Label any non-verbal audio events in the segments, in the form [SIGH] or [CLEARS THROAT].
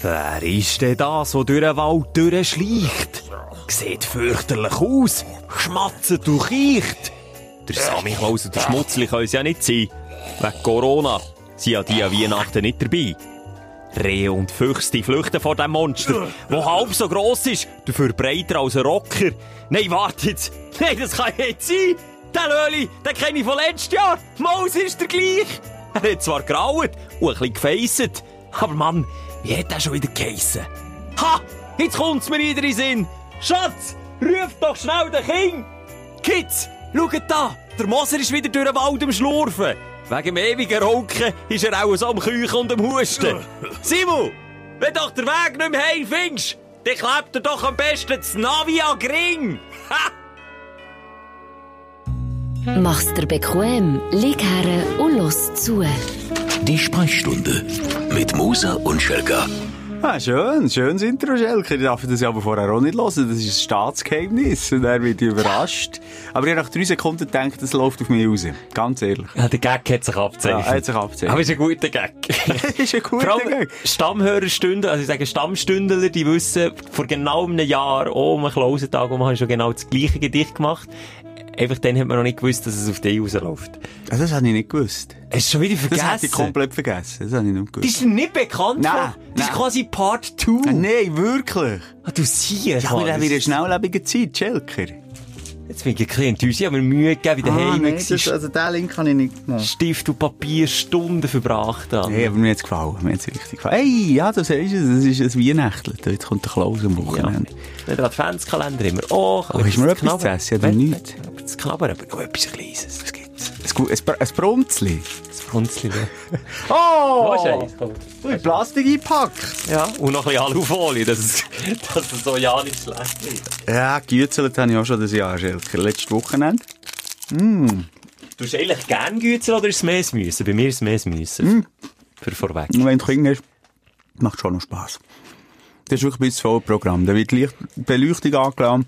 Wer ist denn das, der durch den Wald durchschleicht? Sieht fürchterlich aus, schmatzt und keicht. Der Sammy Klaus und der Schmutzli können es ja nicht sein. Wegen Corona sind ja die an Weihnachten nicht dabei. Rehe und Füchse flüchten vor dem Monster, wo halb so gross ist, dafür breiter als ein Rocker. Nein, warte jetzt. Nein, das kann nicht sein. Der Löli, den kenne ich von letztes Jahr. Maus ist der gleich. Er hat zwar graut und ein bisschen gefeisset, aber Mann, wie hat der schon wieder geheissen? Ha! Jetzt kommt's mir wieder in Sinn. Schatz, ruf doch schnell den Kind. Kids, schaut da, der Moser ist wieder durch den Wald am Schlurfen. Wegen dem ewigen Rauchen ist er auch so am Küchen und am Husten. [LAUGHS] Simon, wenn doch der Weg nicht mehr heim findest, dann klebt er doch am besten das Navi an Gring. Ha! Mach's dir bequem, lieg her und los zu. Die Sprechstunde mit Musa und Schelga. Ah, schön, schönes Intro, Schelker. Ich darf das ja aber vorher auch nicht hören. Das ist ein Staatsgeheimnis. Und er wird überrascht. Aber ich habe nach drei Sekunden gedacht, das läuft auf mich raus. Ganz ehrlich. Ja, der Gag hat sich Ja, abgezeichnet. er hat sich abgezeichnet. Aber ist ein guter Gag. Das [LAUGHS] ist ein guter Vor allem Gag. Stammhörerstunden, also ich sage Stammstündler, die wissen, vor genau einem Jahr, oh, um einen Klausentag, um habe ich schon genau das gleiche Gedicht gemacht. Einfach dann hat man noch nicht gewusst, dass es auf die rausläuft. Also, das habe ich nicht gewusst. Hast du schon wieder Das vergessen? habe ich komplett vergessen. Das habe ich nicht Das gewusst. ist dir nicht bekannt Nein? Das ist quasi Part 2. Ah, Nein, wirklich. Ah, du siehst, Ich habe mir wieder schnelllebige Zeit, Schelker. Jetzt bin ich ein bisschen enttäuscht. Ich habe mir Mühe gegeben, wie daheim nee, gewesen. das, also den Link habe ich nicht gemacht. Stift und Papier Stunden verbracht haben. Nee, aber mir hat's gefallen. Mir hat's richtig gefallen. Hey, ja, das ist es. Das ist ein Weihnachtler. Jetzt kommt der Klaus am Ja, Wochenende. der Adventskalender immer. Oh, Oh, du mir etwas zu essen? Ja, nichts. nein, Etwas zu knabbern, aber oh, etwas Kleines. Ein, gu- ein, Br- ein Brunzli. Das Frunzli. [LAUGHS] Oh! Du hast Plastik eingepackt. Ja, und noch ein bisschen Alufolie, dass es, [LAUGHS] dass es so ja nicht schlecht wird. Ja, gegützelt habe ich auch schon das Jahr, Schelker. Letztes Wochenende. Du hast eigentlich gern Gützel oder ist es mehr müssen? Bei mir ist es mehr müssen. Für vorweg. Und wenn du Kinder hast, macht schon noch Spass. Das ist wirklich ein bisschen voll Programm. Da wird Licht, Beleuchtung angeladen.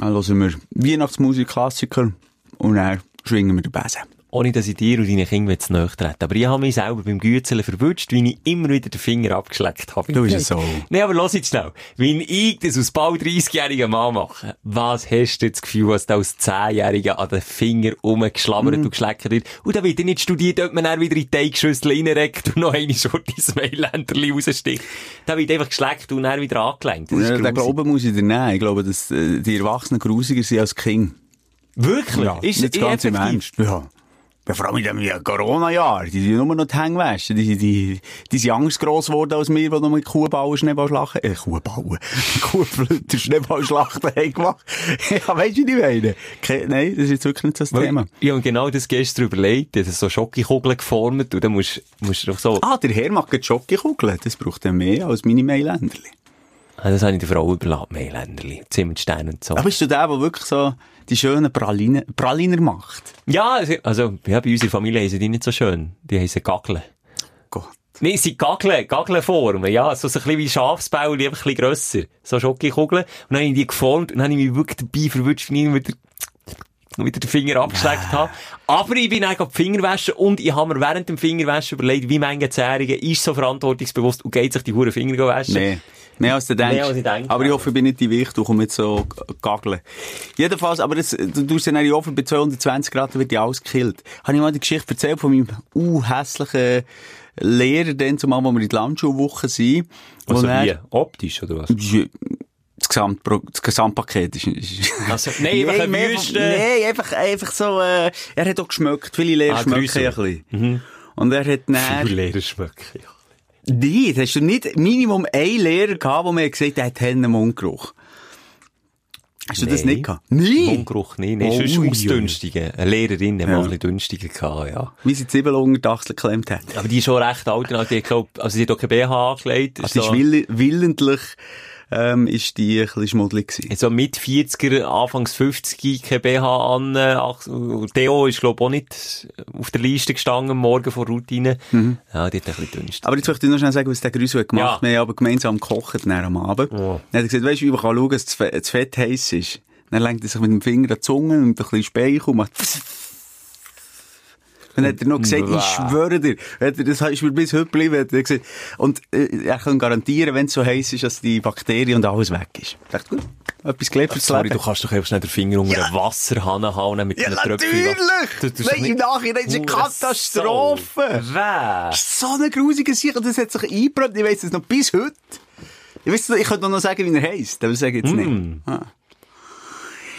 Dann hören wir Weihnachtsmusik, Klassiker. Und dann schwingen wir den Besen. Ohne dass ich dir und deinen Kindern zu nahe trete. Aber ich habe mich selber beim Gützeln verwünscht, wie ich immer wieder den Finger abgeschleckt habe. Du bist es [LAUGHS] so. Nein, aber lass jetzt schnell. Wenn ich das aus bald 30-jährigen Mann mache, was hast du das Gefühl, was da als 10-Jähriger an den Finger rumgeschlammert Mhm. und geschleckt wird? Und da wird nicht studiert, ob man dann wieder in die Teigschüssel reinreckt und noch eine Schurte ins Mailänderli raussticht. Da wird einfach geschleckt und dann wieder angelenkt. Das Ja, den. Glauben muss ich dir nehmen. Ich glaube, dass äh, die Erwachsenen grusiger sind als Kinder. Wirklich? Ja, ist nicht ganz im? Ernst. Ja. Ja, vor allem in dem Corona-Jahr. Die sind nur noch die Hängwäsche. Die, die, die sind Angst gross geworden als wir, die noch mit Kuhbauen Schneeballschlachten, äh, Kuhbauen, [LAUGHS] Kuhflöter Schneeballschlachten haben gemacht. [LAUGHS] ja, weißt du, wie ich meine? Ke Nein, das ist jetzt wirklich nicht so das Weil- Thema. Ja, und genau das gestern überlegt, das ist so Schokokugeln geformt und dann musst, musst du doch so, Ah, der Herr macht Schokokugeln. Das braucht er mehr als meine Mailänderli. ah, das habe ich der Frau überlassen, Mailänderli, Zimmerstein und so. Aber bist du der, der wirklich so die schönen Pralinen, Praliner macht? Ja, also, ja, bei unserer Familie heissen die nicht so schön. Die heissen Gaggeln. Gott. Nee, es sind Gaggeln, Gaggelformen, ja. So, so ein bisschen wie Schafsbauli, einfach ein bisschen grösser. So Schokokugeln. Und dann habe ich die geformt und dann habe ich mich wirklich dabei verwünscht, wie ich wieder, wieder den Finger abgeschleckt habe. Aber ich bin eigentlich die Fingerwäsche und ich habe mir während dem Fingerwäschen überlegt, wie manche Zehnjährige ist so verantwortungsbewusst und geht sich die Huren Finger waschen. Nee. Mehr als du denkst. Mehr als ich denke, aber ich ja. hoffe, ich bin nicht die Wicht, du kommst jetzt so gaggeln. Jedenfalls, aber das, du tust dann in Ofen bei 220 Grad, dann wird ja alles gekillt. Habe ich mal die Geschichte erzählt von meinem uh, hässlichen Lehrer, dann zumal, wo wir in der Landschulwoche sind. Also er- wie? Optisch, oder was? Das, Gesamtpro das Gesamtpaket ist, ist [LAUGHS] Also, nein, einfach mehr Wüste. Nein, einfach, einfach so, äh, er hat auch geschmeckt. Viele Lehrer Ah, schmecken ja ein bisschen. Und er hat [LAUGHS] dann... Viele Lehrer schmecken, ja. Nein, hast du nicht Minimum einen Lehrer gehabt, der mir gesagt hat, er hat einen Mundgeruch? Hast du das Nein. nicht gehabt? Nein! Mundgeruch nicht. Nee, Oh, sonst ui, ui. ausdünstige. Eine Lehrerin, die Ja. mal ein bisschen dünstiger gehabt, ja. Wie sie die Zwiebel unter die Achsel geklemmt hat. Aber die ist schon recht alt, also die, glaub, also die hat auch kein BH angelegt. Also, so, ist will, willentlich, ähm, ist die ein bisschen schmuddelig gewesen. so mit 40er, Anfangs 50 kein BH an. äh, Theo ist, glaub auch nicht auf der Liste gestanden, morgen vor Routine. Ja, die hat ein bisschen dünstig. Aber jetzt möchte ich noch schnell sagen, was der Grüße hat gemacht. Ja. Wir haben aber gemeinsam gekocht dann am Abend. Oh. Dann hat er gesagt, weißt du, wie man kann schauen, dass das Fe- das Fett heiß ist? Dann lenkt er sich mit dem Finger an die Zunge und ein bisschen Speichel und macht [LAUGHS] Dann hat er noch gesagt, ich schwöre dir, das ist mir bis heute geblieben, hat er gesagt. Und äh, er kann garantieren, wenn es so heiß ist, dass die Bakterien und alles weg ist. Ich dachte, gut, etwas gelernt fürs Sorry, Leben. du kannst doch einfach schnell den Finger unter Ja. den Wasserhahn hauen mit ja, einem natürlich! Tröpfchen. Du- Nein, im Nachhinein ist eine Katastrophe. Wer? so eine grusige Sache und das hat sich eingebrannt. Ich weiss es noch bis heute. Ich weiss, ich könnte noch sagen, wie er heisst, aber sage ich jetzt nicht. Ah.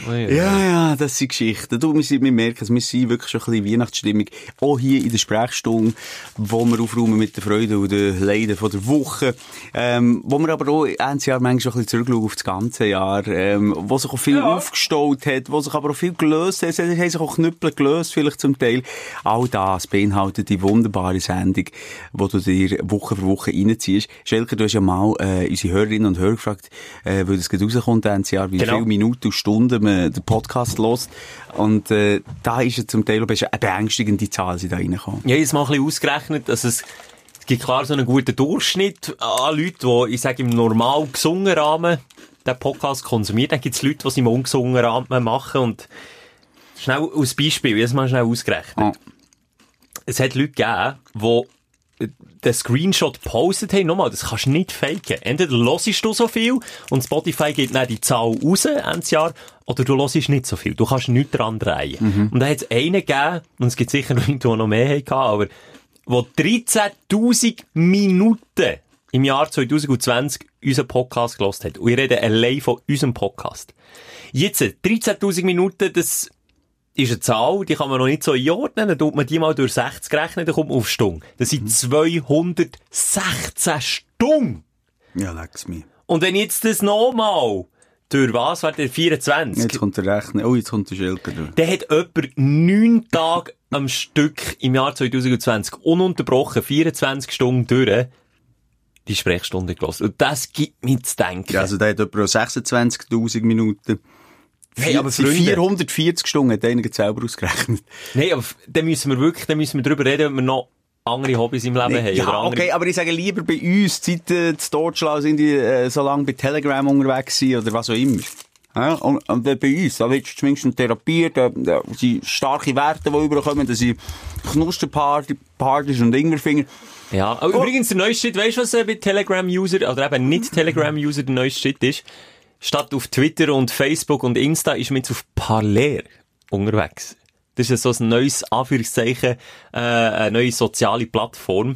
Ja, ja, das sind Geschichten. Du, wir, merken es, wir sind wirklich schon ein bisschen Weihnachtsstimmung. Auch hier in der Sprechstunde, wo wir aufräumen mit der Freude und den Leiden von der Woche. Ähm, wo wir aber auch ein Jahr manchmal schon ein bisschen zurückschauen auf das ganze Jahr. Ähm, wo sich auch viel aufgestaut hat, wo sich aber auch viel gelöst hat. Es haben sich auch Knüppel gelöst, vielleicht zum Teil. All das beinhaltet die wunderbare Sendung, wo du dir Woche für Woche reinziehst. Schelker, du hast ja mal äh, unsere Hörerinnen und Hörer gefragt, äh, weil das gerade rauskommt, Ende Jahr, wie Genau. viele Minuten und Stunden man den Podcast hört. Und äh, da ist ja zum Teil eine beängstigende Zahl, die da reinkommt. Ja, jetzt mal ein bisschen ausgerechnet, dass es, gibt klar so einen guten Durchschnitt an Leuten, die, ich sage, im normal gesungenen Rahmen den Podcast konsumieren. Dann gibt es Leute, die es im ungesungenen Rahmen machen und schnell als Beispiel, jetzt mal schnell ausgerechnet. Ah. Es hat Leute gegeben, die den Screenshot gepostet haben. Nochmal, das kannst du nicht faken. Entweder hörst du so viel und Spotify gibt dann die Zahl raus, Ende Jahr, oder du hörst nicht so viel. Du kannst nichts dran drehen. Und da hat es einen gegeben, und es gibt sicher Leute, die noch mehr hatten, aber wo 13.000 Minuten im Jahr 2020 unseren Podcast gelost hat. Und ich rede allein von unserem Podcast. Jetzt, 13.000 Minuten, das ist eine Zahl, die kann man noch nicht so einordnen. Dann tut man die mal durch 60 rechnen, dann kommt man auf Stunde. Das sind 216 Stunden. Ja, leck's mir. Und wenn jetzt das nochmal durch was war der 24? Jetzt kommt der Rechner. Oh, jetzt kommt der Schelker durch. Der hat etwa neun Tage am Stück im Jahr 2020 ununterbrochen 24 Stunden durch die Sprechstunde gelassen. Und das gibt mir zu denken. Ja, also der hat etwa 26.000 Minuten. Hey, aber sind Freunde- 440 Stunden, hat einer selber ausgerechnet. Nein, aber dann müssen wir wirklich, dann müssen wir darüber reden, ob wir noch andere Hobbys im Leben haben. oder Ja, andere... okay, aber ich sage lieber bei uns, seit äh, zu Deutschland sind die äh, so lange bei Telegram unterwegs sind oder was auch immer. Ja, und, und äh, bei uns, da wird zumindest eine Therapie, da, da sind starke Werte, die überkommen, da sind Knusterparty, Partys und Ingwerfinger. Ja, aber übrigens, der neueste Shit, weißt du, was äh, bei Telegram-User, oder eben nicht [LAUGHS] Telegram-User der neueste Shit ist? Statt auf Twitter und Facebook und Insta ist man jetzt auf Parler unterwegs. Das ist so ein neues, Anführungszeichen, äh, eine neue soziale Plattform.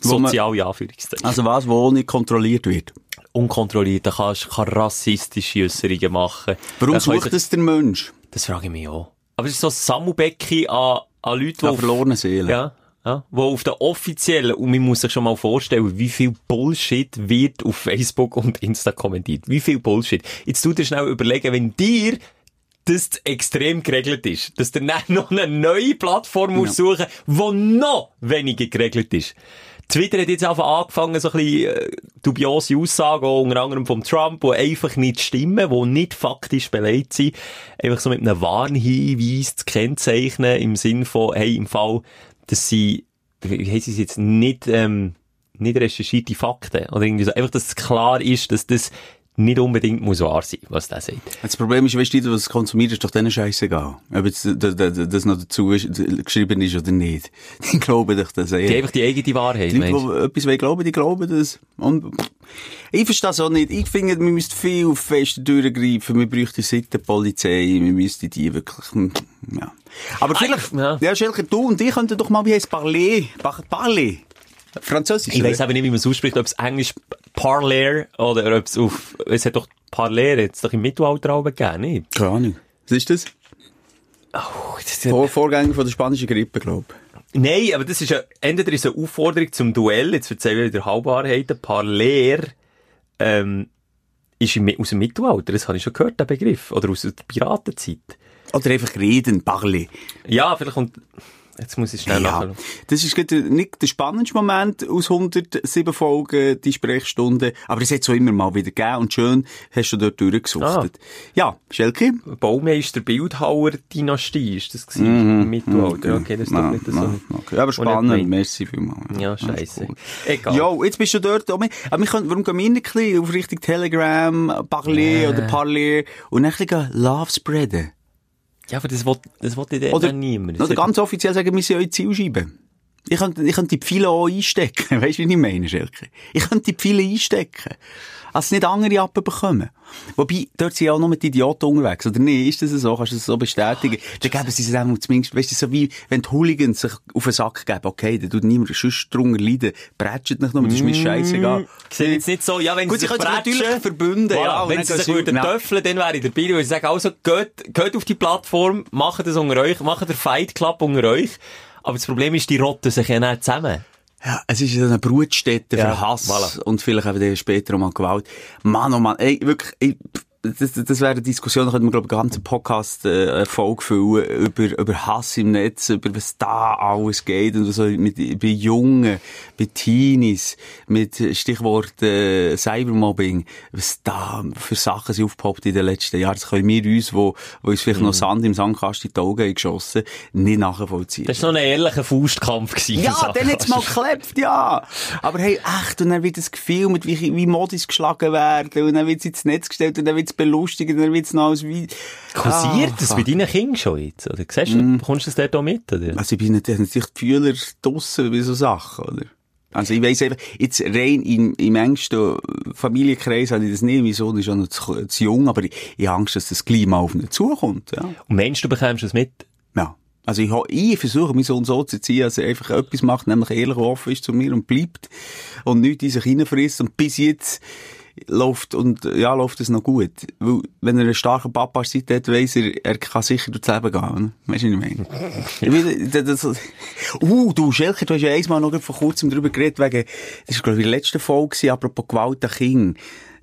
Soziale Anführungszeichen. Also was, wo nicht kontrolliert wird. Unkontrolliert, da kannst du rassistische Äußerungen machen. Warum Da sucht das der Mensch? Das frage ich mich auch. Aber es ist so ein Sammelbecken an, an Leute, die An auf- verlorene Seelen. Ja, ja. Wo auf der offiziellen, und man muss sich schon mal vorstellen, wie viel Bullshit wird auf Facebook und Insta kommentiert. Wie viel Bullshit. Jetzt tu dir schnell überlegen, wenn dir das extrem geregelt ist, dass du dann [LAUGHS] noch eine neue Plattform musst suchen, die noch weniger geregelt ist. Twitter hat jetzt einfach angefangen, so ein bisschen äh, dubiose Aussagen, auch unter anderem vom Trump, die einfach nicht stimmen, die nicht faktisch belegt sind, einfach so mit einem Warnhinweis zu kennzeichnen, im Sinn von, hey, im Fall, dass sie, wie heisst es jetzt, nicht, ähm, nicht recherchierte Fakten, oder irgendwie so, einfach, dass es klar ist, dass das nicht unbedingt muss wahr sein, was der sagt. Das Problem ist, weißt du, was konsumiert, ist doch denen scheißegal. Ob jetzt das, das, das noch dazu ist, geschrieben ist oder nicht. [LAUGHS] Die glauben doch das eher. Die einfach die eigene Wahrheit, Die Leute, die etwas glauben, die glauben das. Und ich verstehe das auch nicht. Ich finde, wir müssten viel fester durchgreifen. Wir bräuchten Sittenpolizei. Wir müssten die wirklich, hm, ja. Aber vielleicht, ja. ja, Schelker, du und ich könnten doch mal, wie heisst Parler? Par- Parler? Französisch? Ich weiss aber nicht, wie man es ausspricht, ob es Englisch Parler oder ob es auf, es hat doch Parler jetzt doch im Mittelalter auch gegeben, nicht? Keine Ahnung. Was ist das? Oh, das ist ja- Vor Vorgänger von der spanischen Grippe, glaube ich. Nein, aber das ist ja, entweder ist eine Aufforderung zum Duell, jetzt erzähle ich wieder Halbwahrheiten, Parler, ähm, ist im, aus dem Mittelalter, das habe ich schon gehört, der Begriff, oder aus der Piratenzeit. Oder einfach reden, Parler. Ja, vielleicht kommt, jetzt muss ich schnell Ja, nachschauen. das ist gerade nicht der spannendste Moment aus 107 Folgen, die Sprechstunde, aber es hat so immer mal wieder gegeben und schön hast du dort durchgesuchtet. Ja, Schelke? Baumeister Bildhauer-Dynastie ist das gewesen, im Mittelalter. Okay, das ist doch nicht so. okay. Aber spannend, merci vielmals. Ja, das ist scheisse. cool. Egal. Ja, jetzt bist du dort. Aber wir können, warum gehen wir nicht ein bisschen auf Richtung Telegram, Parler oder Parler und dann ein bisschen Love spreaden? Ja, aber das will, das will ich Oder, dann niemand. oder ganz offiziell sagen, wir sind eure Zielscheibe. Ich könnte, ich könnte die Pfeile auch einstecken. [LAUGHS] Weißt du, wie ich meine, Schelke? Ich könnte die Pfeile einstecken. Als nicht andere abbekommen. Wobei, dort sind ja auch noch mit Idioten unterwegs. Oder nicht? Ist das so? Kannst du das so bestätigen? Dann geben sie es einmal zumindest, weißt du, so wie, wenn die Hooligans sich auf den Sack geben. Okay, dann tut niemand sonst drunter leiden. Prätscht nicht nur, das ist mir scheissegal. Ich sehe jetzt nicht so, ja, wenn Gut, sie sie sich natürlich verbünden, Voilà, ja. wenn sie sich würden töffeln, dann wäre ich dabei. Und ich sage also, geht, geht auf die Plattform, macht das unter euch, macht den Fight Club unter euch. Aber das Problem ist, die rotten sich ja nicht zusammen. Ja, es ist eine Brutstätte Ja, für Hass voilà. und vielleicht dann später auch mal Gewalt. Mann, oh Mann, ey, wirklich, ey, das, das wäre eine Diskussion, da könnte man, glaube ich, einen ganzen Podcast, äh, eine Folge füllen, über, über Hass im Netz, über was da alles geht und so mit, bei Jungen, bei Teenies, mit Stichwort, äh, Cybermobbing, was da für Sachen sind aufgepoppt in den letzten Jahren. Das können wir uns, wo, wo uns vielleicht noch Sand im Sandkasten in die Augen geschossen, nicht nachvollziehen. Das war noch ein ehrlicher Faustkampf. gewesen Ja, dann hat's mal geklebt, ja. Aber hey, echt, und dann wird es gefilmt, wie, wie Modis geschlagen werden, und dann wird's ins Netz gestellt, und dann wird's belustigt, und dann wird's noch alles wie... Kursiert Ah, das fuck. bei deinen Kindern schon jetzt? Oder siehst du, bekommst du das dort auch mit? Oder? Also ich bin natürlich die Fühler draussen bei so Sachen, oder? Also ich weiss einfach, jetzt rein im, im engsten Familienkreis habe ich das nicht, mein Sohn ist ja noch zu, zu jung, aber ich, ich habe Angst, dass das gleich mal auf ihn zukommt, ja. Und meinst du, du bekommst es mit? Ja. Also ich, ich versuche, meinen Sohn so zu erziehen, dass er einfach etwas macht, nämlich ehrlich und offen ist zu mir und bleibt und nichts in sich hineinfrisst. Und bis jetzt läuft, und ja, läuft es noch gut. Weil, wenn er einen starken Papa an Seite hat, weiss er, er kann sicher durchs Leben gehen. Weißt du, was ich meine? Ich will- das, das, uh, du, Schelker, du hast ja einmal noch vor kurzem darüber geredet, wegen, das war, glaube ich, in der letzten Folge, gewesen, apropos Gewalt an Kindern.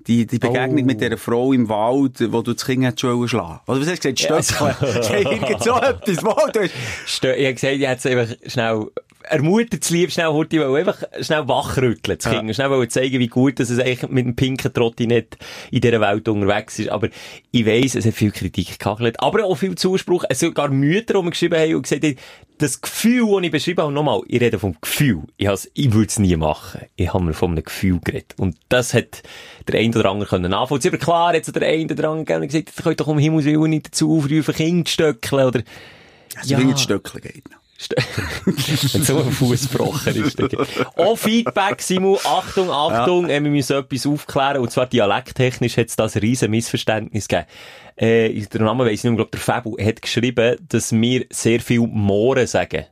Die, die Begegnung Oh. mit dieser Frau im Wald, wo du das Kind hättest schlagen. Oder was hast du gesagt? Stöckchen? [LAUGHS] Irgend so etwas. Wow, du hast, Stö ich habe gesagt, ich hätte es einfach schnell, ermutigt zu lieb, schnell Horti, weil einfach schnell wachrütteln, das Kind. Schnell wollen zeigen, wie gut dass es eigentlich mit dem pinken Trotti nicht in dieser Welt unterwegs ist. Aber ich weiss, es hat viel Kritik gekachelt, aber auch viel Zuspruch. Es sogar Mütter, die mir geschrieben haben und gesagt haben, das Gefühl, das ich beschrieben habe, nochmal, ich rede vom Gefühl. Ich, has, ich würde es nie machen. Ich habe mir von einem Gefühl geredet. Und das hat der ein oder andere können nachvollziehen. Aber klar, jetzt hat der ein oder andere gesagt, ihr könnt doch um Himmels Willen nicht dazu aufrufen, Kinder zu stöckeln, oder, also, jetzt Stöckchen geht. noch. Wenn so ein Fuß gebrochen ist. Auch Feedback, Simon. Achtung, Achtung, äh, wir müssen etwas aufklären. Und zwar dialekttechnisch hat es da ein riesen Missverständnis gegeben. Äh, der Name weiss ich nicht, glaube, der Fabu hat geschrieben, dass wir sehr viel Mohren sagen.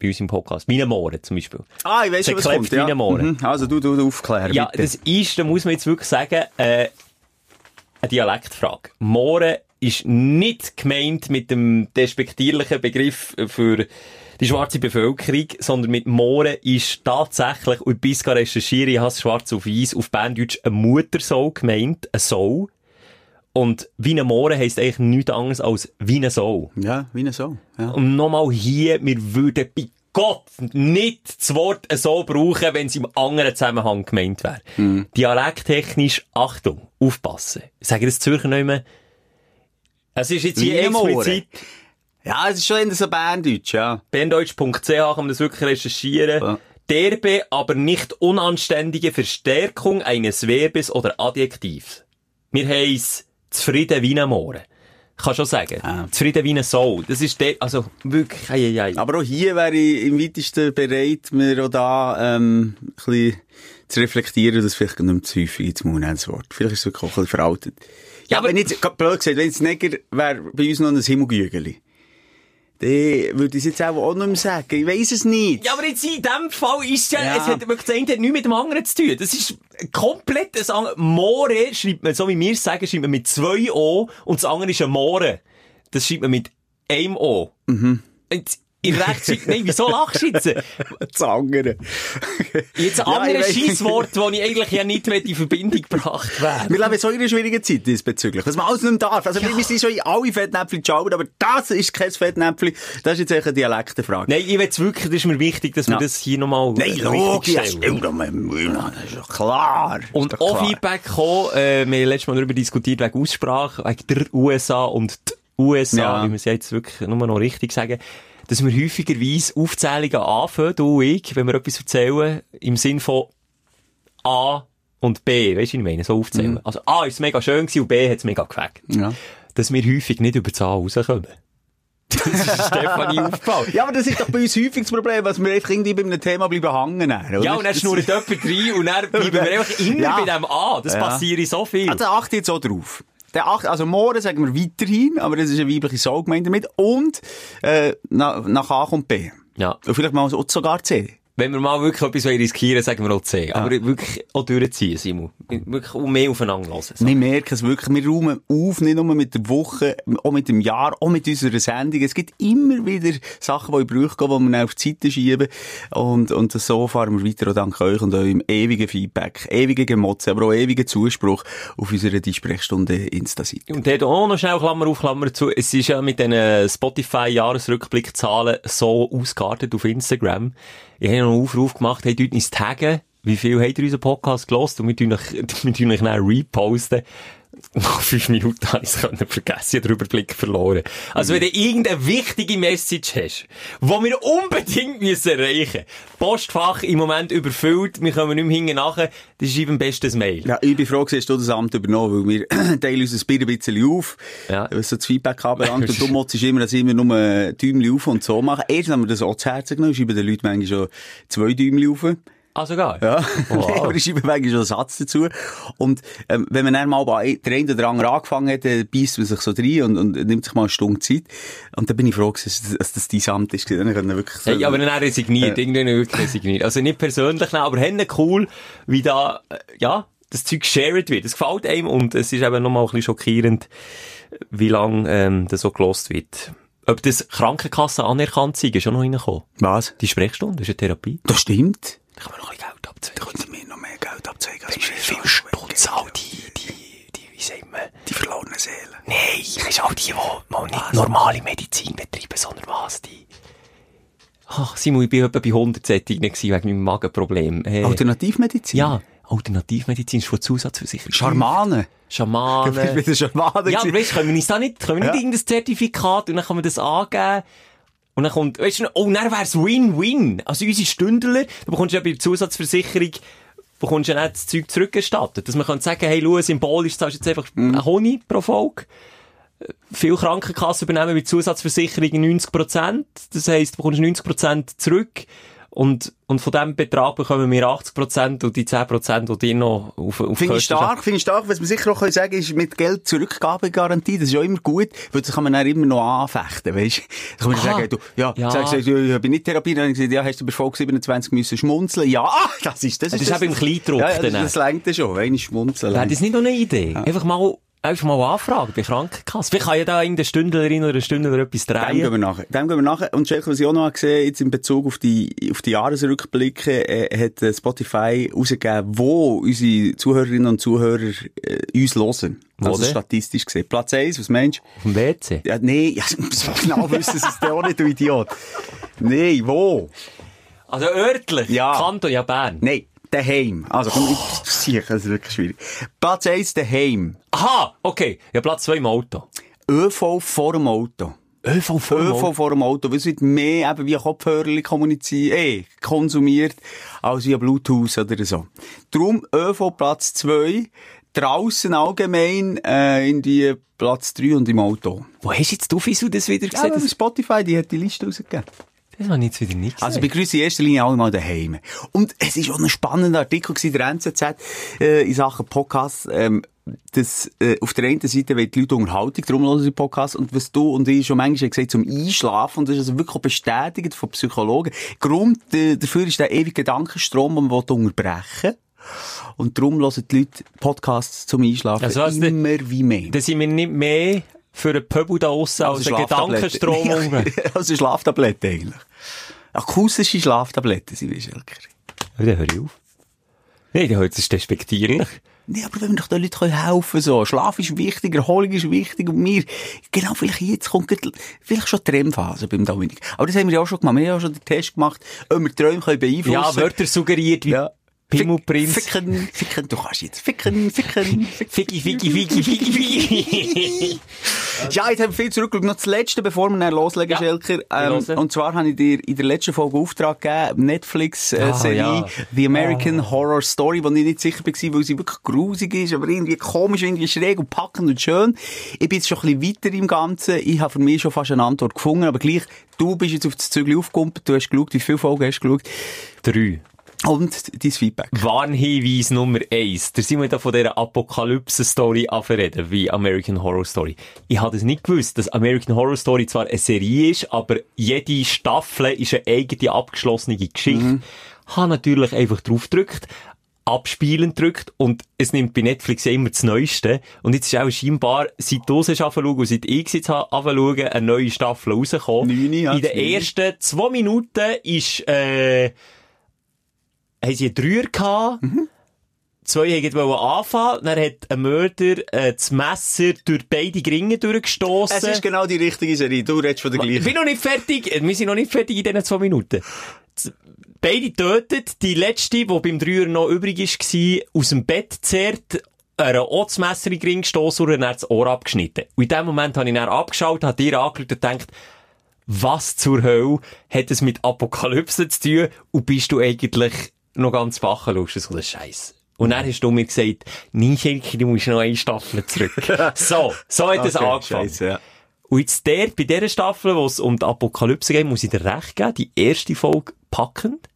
Bei uns im Podcast. Meine Mohren zum Beispiel. Ah, ich weiss schon, was kommt. Ja. Mohren. Mhm. Also, du, du, du aufklären, Ja, bitte. das ist, da muss man jetzt wirklich sagen, äh, eine Dialektfrage. Mohren ist nicht gemeint mit dem despektierlichen Begriff für die schwarze Bevölkerung, sondern mit Mohren ist tatsächlich, und bis gar recherchieren, ich habe schwarz auf weiß, auf Berndeutsch eine Muttersau gemeint, eine Sau. Und wie eine Mohren heisst eigentlich nichts anderes als wie eine Sau. Ja, wie eine so. Ja. Und nochmal hier, wir würden bei Gott nicht das Wort so brauchen, wenn es im anderen Zusammenhang gemeint wäre. Dialekttechnisch, Achtung, aufpassen. Ich sage das Zürcher nicht mehr. Es ist jetzt hier explizit, ja, es ist schon eher so Berndeutsch, ja. berndeutsch.ch kann man das wirklich recherchieren. Ja. Derbe, aber nicht unanständige Verstärkung eines Verbes oder Adjektivs. Wir heiss zufrieden wie ein Mohren. Kann schon sagen. Zufrieden wie eine Sau. Das ist der, also wirklich, ei, ei, ei. Aber auch hier wäre ich im weitesten bereit, mir auch da, ähm, ein bisschen zu reflektieren, dass vielleicht nicht mehr zu häufig ins Mund das Wort. Vielleicht ist es wirklich auch ein bisschen veraltet. Ja, aber- wenn jetzt, blöd gesagt, wenn jetzt Neger wäre bei uns noch ein Himmelgügeli, dann würde ich es jetzt auch, auch nicht mehr sagen. Ich weiss es nicht. Ja, aber jetzt in dem Fall ist ja, Ja. es hat wirklich das eine nichts mit dem anderen zu tun. Das ist komplett das andere. More schreibt man, so wie wir sagen, schreibt man mit zwei O und das andere ist ein More. Das schreibt man mit einem O. Mhm. Und in Rechtschreib, nein, wieso lachst du jetzt? [LAUGHS] Das andere. Jetzt ein Ja, anderes. Scheisswort, das ich eigentlich ja nicht in Verbindung gebracht wäre. Wir leben so in einer schwierigen Zeit diesbezüglich. Was man alles nicht mehr darf. Also, wir sind schon in alle Fettnäpfel geschaut, aber das ist kein Fettnäpfel. Das ist jetzt echt eine Dialektenfrage. Nein, ich will wirklich, das ist mir wichtig, dass wir Ja. das hier nochmal Nein, logisch. Ja, das ist doch klar. Ist Und auch klar. Feedback gekommen, äh, wir haben letztes Mal darüber diskutiert, wegen Aussprache, wegen der USA und die USA, Ja. wie wir es jetzt wirklich nur noch richtig sagen, dass wir häufigerweise Aufzählungen anfangen, du und ich, wenn wir etwas erzählen, im Sinn von A und B, weißt du, ich meine, so aufzählen. Also A ist mega schön gewesen und B hat es mega gefällt. Ja. Dass wir häufig nicht über die A rauskommen. [LAUGHS] Das ist Stefanie [LAUGHS] aufgefallen. Ja, aber das ist doch bei uns häufig das Problem, dass wir einfach irgendwie bei einem Thema bleiben hängen. Oder? Ja, und dann schnurrt jemand rein und dann [LAUGHS] bleiben wir einfach immer Ja. bei dem an. Das Ja. passiert so viel. Also achte jetzt auch drauf. Der acht, also morgen sagen wir weiterhin, aber das ist eine weibliche Soul gemeint damit. Und äh, nach, nach A kommt B. Ja. Und vielleicht mal so- sogar C. Wenn wir mal wirklich etwas riskieren sagen wir auch C. Aber wirklich auch durchziehen, Simon. Wirklich auch mehr aufeinander hören. So. Wir merken es wirklich, wir räumen auf, nicht nur mit der Woche, auch mit dem Jahr, auch mit unserer Sendung. Es gibt immer wieder Sachen, die in Brüche gehen, die wir dann auf die Seite schieben. Und, und so fahren wir weiter, auch dank euch und eurem ewigen Feedback, ewigen Gemotze, aber auch ewigen Zuspruch auf unserer Die Sprechstunde Insta-Seite. Und dort auch noch schnell Klammer auf, Klammer zu. Es ist ja mit den Spotify-Jahresrückblickzahlen so ausgeartet auf Instagram. Ich habe noch einen Aufruf gemacht, hey, dort uns taggen. Wie viel habt ihr unseren Podcast gelost? Und wir tun euch, [LAUGHS] wir tun euch dann reposten. Nach fünf Minuten habe ich es können vergessen, ich den Überblick verloren. Also, wenn du irgendeine wichtige Message hast, die wir unbedingt müssen erreichen müssen, Postfach im Moment überfüllt, wir kommen nicht mehr hinten nachher, dann schreib am besten ein Mail. Ja, ich bin froh, dass du das Amt übernommen, weil wir [CLEARS THROAT] teilen uns ein Bier ein bisschen auf, Ja. was so das Feedback anbelangt. und du [LAUGHS] motzest immer, dass wir nur Däumchen auf und so machen. Erst haben wir das auch zu Herzen genommen, schreiben den Leuten manchmal schon zwei Däumchen auf. Ah, sogar? Ja, Wow. [LAUGHS] aber ich schreibe manchmal schon einen Satz dazu. Und ähm, wenn man dann mal bei der eine oder andere angefangen hat, dann beißt man sich so rein und, und nimmt sich mal eine Stunde Zeit. Und dann bin ich froh, dass dass das dein Amt ist. Dann können wir wirklich so, Hey, aber dann resigniert, Ja. irgendwann wirklich resigniert. Also nicht persönlich, nein, aber henne cool, wie da, äh, ja, das Zeug geshared wird. Es gefällt einem und es ist eben nochmal ein bisschen schockierend, wie lange ähm, das so gelost wird. Ob das Krankenkassen anerkannt sind, ist schon noch reingekommen. Was? Die Sprechstunde, das ist eine Therapie. Das stimmt. Da kann man noch ein bisschen Geld abzahlen. Da können wir noch mehr Geld abzeigen. als Das ist wir viel Stutz, all die, die, die, wie sagt man? Die verlorenen Seelen. Nein, das ist all die, die mal nicht normale Medizin betreiben, sondern was, die... Ach, Simon, ich bin etwa bei 100 Sättigen gewesen wegen meinem Magenproblem. Äh, Alternativmedizin? Ja, Alternativmedizin ist von Zusatzversicherung. Scharmane. Schamane. Du bist wieder Scharmane. Ja, aber weißt, können wir uns da nicht, können wir nicht Ja. irgendein Zertifikat und dann kann man das angeben. Und dann kommt, weißt du, oh, dann wär's Win-Win. Also unsere Stündler, du bekommst ja bei der Zusatzversicherung, bekommst ja nicht das Zeug zurückgestattet. Dass man kann sagen, hey, schau, symbolisch zahlst du jetzt einfach Mhm. einen Honig pro Folge. Viele Krankenkassen übernehmen bei Zusatzversicherungen 90%. Das heisst, du bekommst 90% zurück. Und, und von diesem Betrag bekommen wir 80% und die 10%, die dir noch auf, auf Finde ich stark, finde ich stark. Was man sicher auch sagen kann, ist mit Geld Zurückgabegarantie. Das ist ja immer gut, weil das kann man dann immer noch anfechten, weißt du? Da kann man Aha. sagen, du, ja, Ja. sagst du, ich bin nicht Therapie, dann habe ich gesagt, ja, hast du bei Folge 27 müssen schmunzeln? Ja, ah, das ist, das Das ist, ist eben im Kleindruck Ja, ja, das, das längt ja schon, wenn ich schmunzeln. Wäre das nicht noch eine Idee? Einfach mal, einfach mal anfragen bei Krankenkasse. Vielleicht kann ja da irgendeine Stündlerin oder ein Stündler etwas Dem gehen drehen. wir nachher. Dem gehen wir nachher. Und Schelke, was ich auch noch gesehen jetzt in Bezug auf die, auf die Jahresrückblicke, äh, hat äh, Spotify rausgegeben, wo unsere Zuhörerinnen und Zuhörer äh, uns hören. Also denn? statistisch gesehen. Platz 1, was meinst du? Auf dem WC. Ja, nee, ja, [LAUGHS] genau wissen sie es auch nicht, du Idiot. Nee, wo? Also örtlich. Ja. Kanton, ja Bern. Nee, daheim. Also, komm, ich sicher, das ist wirklich schwierig. Platz 1, daheim. Aha, okay. Ja, Platz zwei im Auto. ÖV vor dem Auto. ÖV vor dem ÖV Auto. vor dem Auto, weil es wird mehr eben via Kopfhörer kommuniziert, eh, konsumiert, als via Bluetooth oder so. Darum ÖV Platz 2, draussen allgemein, äh, in die Platz 3 und im Auto. Wo hast du jetzt du, wieso das wieder Ja, gesehen? aber das, Spotify, die hat die Liste rausgegeben. Das habe ich jetzt wieder nicht gesehen. Also, ich begrüße in erster Linie alle mal daheim. Und es ist auch ein spannender Artikel gewesen, der NZZ, äh, in Sachen Podcast, ähm, das, äh, auf der einen Seite will die Leute Unterhaltung, darum hören sie Podcast, und was du und ich schon manchmal haben gesagt zum Einschlafen, und das ist also wirklich bestätigt von Psychologen. Grund äh, dafür ist der ewige Gedankenstrom, den man unterbrechen. Und darum hören die Leute Podcasts zum Einschlafen Also, also, immer wie mehr. Da sind wir nicht mehr für einen Pöbel da aussen als ein Gedankenstrom. also Schlaftablette eigentlich. Akustische Schlaftabletten sind wir, Schelker. Ja, Dann hör ich auf. Nein, dann hört es despektierlich. [LAUGHS] Nee, aber wenn wir doch den Leuten helfen können, so. Schlaf ist wichtig, Erholung ist wichtig und mir, genau, vielleicht jetzt kommt vielleicht schon die REM-Phase beim Dominik. Aber das haben wir ja auch schon gemacht. Wir haben ja schon den Test gemacht, ob wir Träume können beeinflussen Ja, Wörter suggeriert wie Ja. Pimmelprinz. Ficken, ficken, du kannst jetzt ficken, ficken, [LAUGHS] Figi, Figi, Figi, Figi. [LAUGHS] Ja, jetzt haben wir viel zurückgeschaut. Noch das Letzte, bevor wir dann loslegen, Ja. Schelker. Ähm, und zwar habe ich dir in der letzten Folge Auftrag gegeben, Netflix-Serie, Ah, ja. The American Horror Story, wo ich nicht sicher war, weil sie wirklich grusig ist, aber irgendwie komisch, irgendwie schräg und packend und schön. Ich bin jetzt schon ein bisschen weiter im Ganzen. Ich habe für mich schon fast eine Antwort gefunden, aber gleich, du bist jetzt auf das Zügel aufgekumpelt, du hast geschaut, wie viele Folgen hast du geschaut? Drei. Und dein Feedback. Warnhinweis Nummer eins. Der Simon hat da von dieser Apokalypse-Story anverreden, wie American Horror Story. Ich hatte es nicht gewusst, dass American Horror Story zwar eine Serie ist, aber jede Staffel ist eine eigene abgeschlossene Geschichte. Mhm. Habe natürlich einfach drauf gedrückt, abspielen drückt und es nimmt bei Netflix ja immer das Neueste. Und jetzt ist auch scheinbar, seit du es hast angefangen und seit ich jetzt habe angefangen, eine neue Staffel rausgekommen. Neune, ja, In den ersten zwei Minuten ist, äh, haben sie einen Dreier gehabt. Zwei haben wollen anfangen, dann hat ein Mörder äh, das Messer durch beide Gringe durchgestossen. Es ist genau die richtige Serie. Du redest von der Ich gleichen. bin noch nicht fertig. Wir sind noch nicht fertig in diesen zwei Minuten. Z- Beide tötet. Die letzte, die beim Dreier noch übrig war, aus dem Bett zerrt, einer auch das Messer in den Ring gestossen und dann das Ohr abgeschnitten. Und in dem Moment habe ich dann abgeschaut, habe dir angeschaut und gedacht, was zur Hölle hat es mit Apokalypse zu tun und bist du eigentlich noch ganz bachen lustig, so ein Scheiß. Und dann hast du mir gesagt, nein, Schelke, du musst noch eine Staffel zurück. [LAUGHS] so, so hat es Okay, angefangen. scheisse, ja. Und jetzt der, bei dieser Staffel, wo es um die Apokalypse geht, muss ich dir recht geben. Die erste Folge packend.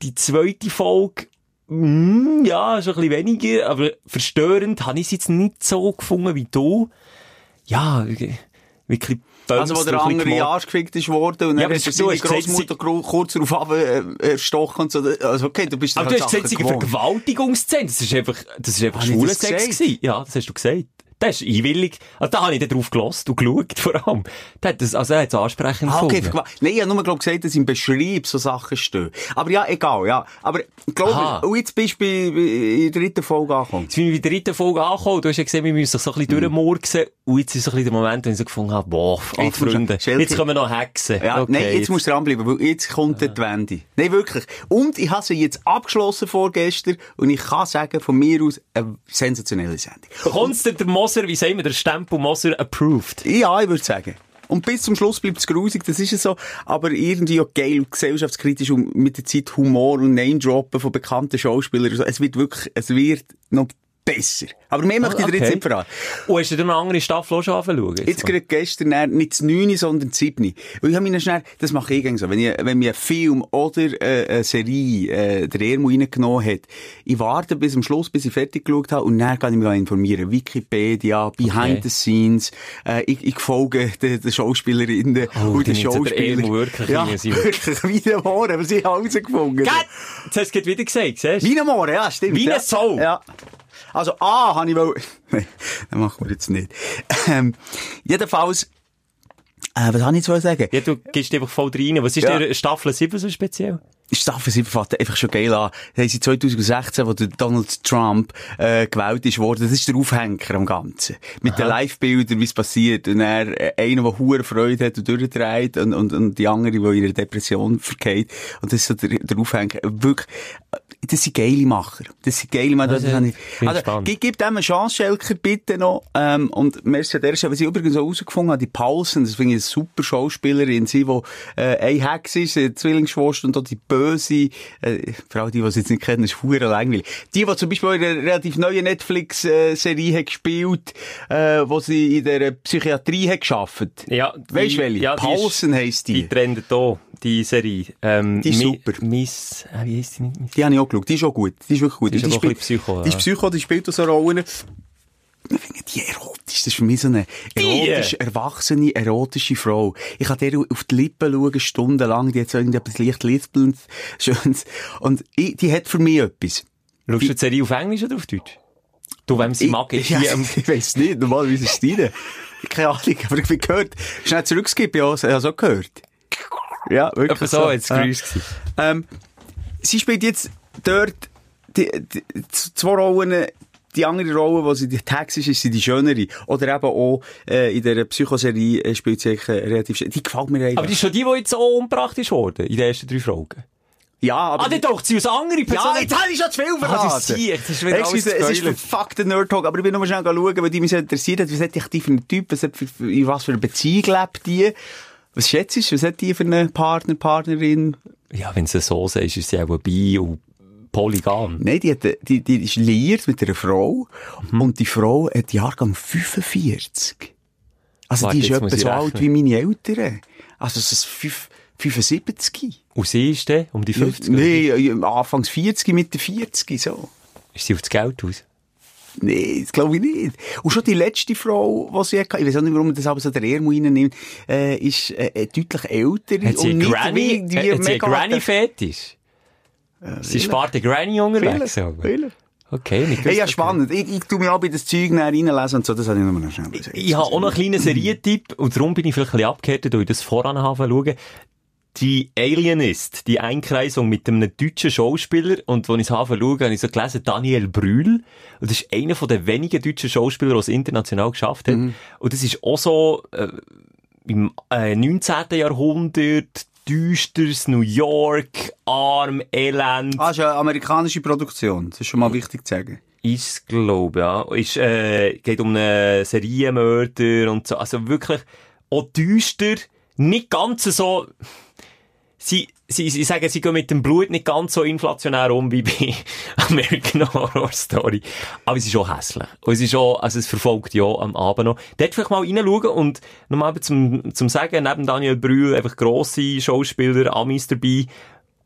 Die zweite Folge, mm, ja, schon ein bisschen weniger, aber verstörend habe ich es jetzt nicht so gefunden wie du. Ja, wirklich Also, wo der andere gemalt. arschgefickt ist worden und Ja, dann hat er du seine Großmutter gro- kurz darauf ab, äh, erstochen und so. Also, okay, du bist Aber halt du hast gesagt, es sei eine. Vergewaltigungsszene. Das ist einfach, das ist einfach Habe ich schwuler das Sex gesagt? gewesen. Ja, das hast du gesagt. Das ist einwillig. Also, da habe ich dann drauf gelost und geschaut, vor allem. Der hat das, also, er hat es ansprechend Ah, okay, gefunden. Nein, ich habe nur glaub, gesagt, dass im Beschreib so Sachen stehen. Aber ja, egal, ja. Aber Aha. und jetzt bist du bei, bei, in der dritten Folge angekommen. Jetzt bin ich bei der dritten Folge angekommen. Du hast ja gesehen, wir müssen so ein bisschen durchmurksen. Und jetzt ist so ein bisschen der Moment, wenn ich so gefunden habe, boah, ach, Jetzt du- Freunde, Schelke. jetzt können wir noch hexen. Ja, okay, nein, jetzt musst du dranbleiben, weil jetzt kommt die Wende. Nein, wirklich. Und ich habe sie jetzt abgeschlossen vorgestern und ich kann sagen, von mir aus, eine sensationelle Sendung. Kommst du der Moser, wie sagen wir, der Stempel Moser approved? Ja, ich würde sagen. Und bis zum Schluss bleibt es grusig, das ist es so. Aber irgendwie auch geil gesellschaftskritisch und mit der Zeit Humor und Name-Droppen von bekannten Schauspielern. Es wird wirklich, es wird noch besser. Aber mehr möchte ich dir jetzt okay. nicht verraten. Und hast du dir noch eine andere Staffel auch schon angeschaut? Jetzt gerade gestern nicht das 9, sondern das 7. Und ich habe mich dann schnell, das mache ich gerne so, wenn, ich, wenn mir ein Film oder äh, eine Serie äh, der Ermo reingenommen hat, ich warte bis zum Schluss, bis ich fertig geschaut habe und dann kann ich mich informieren. Wikipedia, Behind Okay. the Scenes, äh, ich, ich folge den, den Schauspielerinnen Oh, und den Schauspielern. Wirklich ja, rein, wirklich, wie der Mohren, aber sie haben herausgefunden. Gott! Jetzt hast du es wieder gesagt, siehst du? Wie ein Mohren, ja, stimmt. Wie eine Sau. Ja. Also, A, habe ich wohl, [LAUGHS] nein, das machen wir jetzt nicht. Ähm, jedenfalls, äh, was habe ich jetzt wollen sagen? Ja, du gehst einfach voll rein. Was ist Ja. der Staffel 7 so speziell? Staffel 7 fängt einfach schon geil an. Da haben sie 2016, wo Donald Trump äh, gewählt ist worden, das ist der Aufhänger am Ganzen. Mit den Live-Bildern, wie es passiert. Und er, äh, einer, der hohe Freude hat und durchdreht und, und, und die andere, die in einer Depression vergeht. Und das ist so der, der Aufhänger. Wirklich, das sind geile Macher. Das sind geile Macher. Das habe ich- also, gib, gib dem eine Chance, Schelker, bitte noch. Ähm, und merci an der Stelle, was ich übrigens auch herausgefunden habe, die Paulsen, das finde ich eine super Schauspielerin, sie, die äh, ein Hex ist, eine Zwillingsschwester und auch die böse, äh, für alle die, die sie jetzt nicht kennen, ist verdammt langweilig. Die, die zum Beispiel in einer relativ neuen Netflix-Serie hat gespielt, äh, wo sie in der Psychiatrie hat gearbeitet. Ja, Weißt du welche? ja, die Paulsen heisst die. Die trennt hier, die Serie. Ähm, Die ist Mi- super. Miss, äh, wie heisst die nicht? Miss? Die habe ich auch geschaut. Die ist auch gut. Die ist wirklich gut. Die ist spielt- Psycho, Die ist. Psycho, die spielt auch so Rollen. Ich finde die erotisch. Das ist für mich so eine erotisch, erwachsene, erotische Frau. Ich kann der auf die Lippen schauen, stundenlang. Die hat so irgendetwas leicht lispelnd, schönes. Und ich, die hat für mich etwas. Schaust du die Serie auf Englisch oder auf Deutsch? Du, wem sie mag, ist [LAUGHS] ja, ich weiss nicht. Normalerweise ist es deine. Keine Ahnung. Aber ich habe gehört. Schnell zurückskippen, ja. Ich habe so gehört. Ja, wirklich. Etwa so, jetzt Ja. grüß gewesen. Ähm, sie spielt jetzt dort die, die, zwei Rollen. Die andere Rolle, wo sie die Text ist, ist sie die schönere. Oder eben auch äh, in der Psychoserie äh, spielt sie äh, relativ schön. Die gefällt mir einfach. Aber die ist schon die, die jetzt so umgebracht ist worden, in den ersten drei Folgen. Ja, aber... Ah, dann taucht sie aus anderen ja, Personen. jetzt habe ich schon zu viel verraten. Ah, das ist sie, das ist wieder alles es ist verfuckter Nerd Talk, aber ich bin nur schnell schauen, weil die mich so interessiert hat, was hat die für einen Typ, was hat für, in was für eine Beziehung lebt die? Was schätzt du, was hat die für einen Partner, Partnerin? Ja, wenn sie so sagst, ist sie auch bi und polygam. Nein, die, hat, die, die ist liiert mit einer Frau Mhm. und die Frau hat Jahrgang 45. Also Warte, die ist etwa so alt wie meine Eltern. Also es ist fünf- 75. Und sie ist dann um die 50? Nein, anfangs 40, Mitte 40, so. Ist sie auf das Geld aus? Nee, das glaube ich nicht. Und schon die letzte Frau, die sie hatte, ich weiß auch nicht, warum man das aber so der Ärmel reinnimmt, äh, ist äh, äh, deutlich älter. Hat sie und Granny, wie, wie hat sie einen Granny-Fetisch? sie spart den Granny unterwegs. Vielleicht. Okay, nicht Hey, ja, spannend. Ich, ich tu mich auch bei das Zeug näher reinlesen und so, das habe ich nur noch schnell gesagt. Ich habe auch noch einen kleinen Serientipp und darum bin ich vielleicht ein bisschen abgehärtet, weil ich das voran habe schauen. Die Alienist, die Einkreisung mit einem deutschen Schauspieler und als ich es habe schauen, habe ich so gelesen, Daniel Brühl. Und das ist einer von den wenigen deutschen Schauspieler, der es international geschafft hat. Und das ist auch so, äh, im äh, 19. Jahrhundert, düsteres New York, arm, elend. Ah, ist eine amerikanische Produktion. Das ist schon mal wichtig zu sagen. Ist, glaube ja. Ist, äh, geht um einen Serienmörder und so. Also wirklich auch düster. Nicht ganz so, sie, sie, sie sagen, sie gehen mit dem Blut nicht ganz so inflationär um wie bei [LAUGHS] American Horror Story. Aber es ist auch hässlich. Und es ist auch, also es verfolgt ja am Abend noch. Dort vielleicht mal reinschauen und nochmal zum, zum Sagen, neben Daniel Brühl einfach grosse Schauspieler, Amis dabei.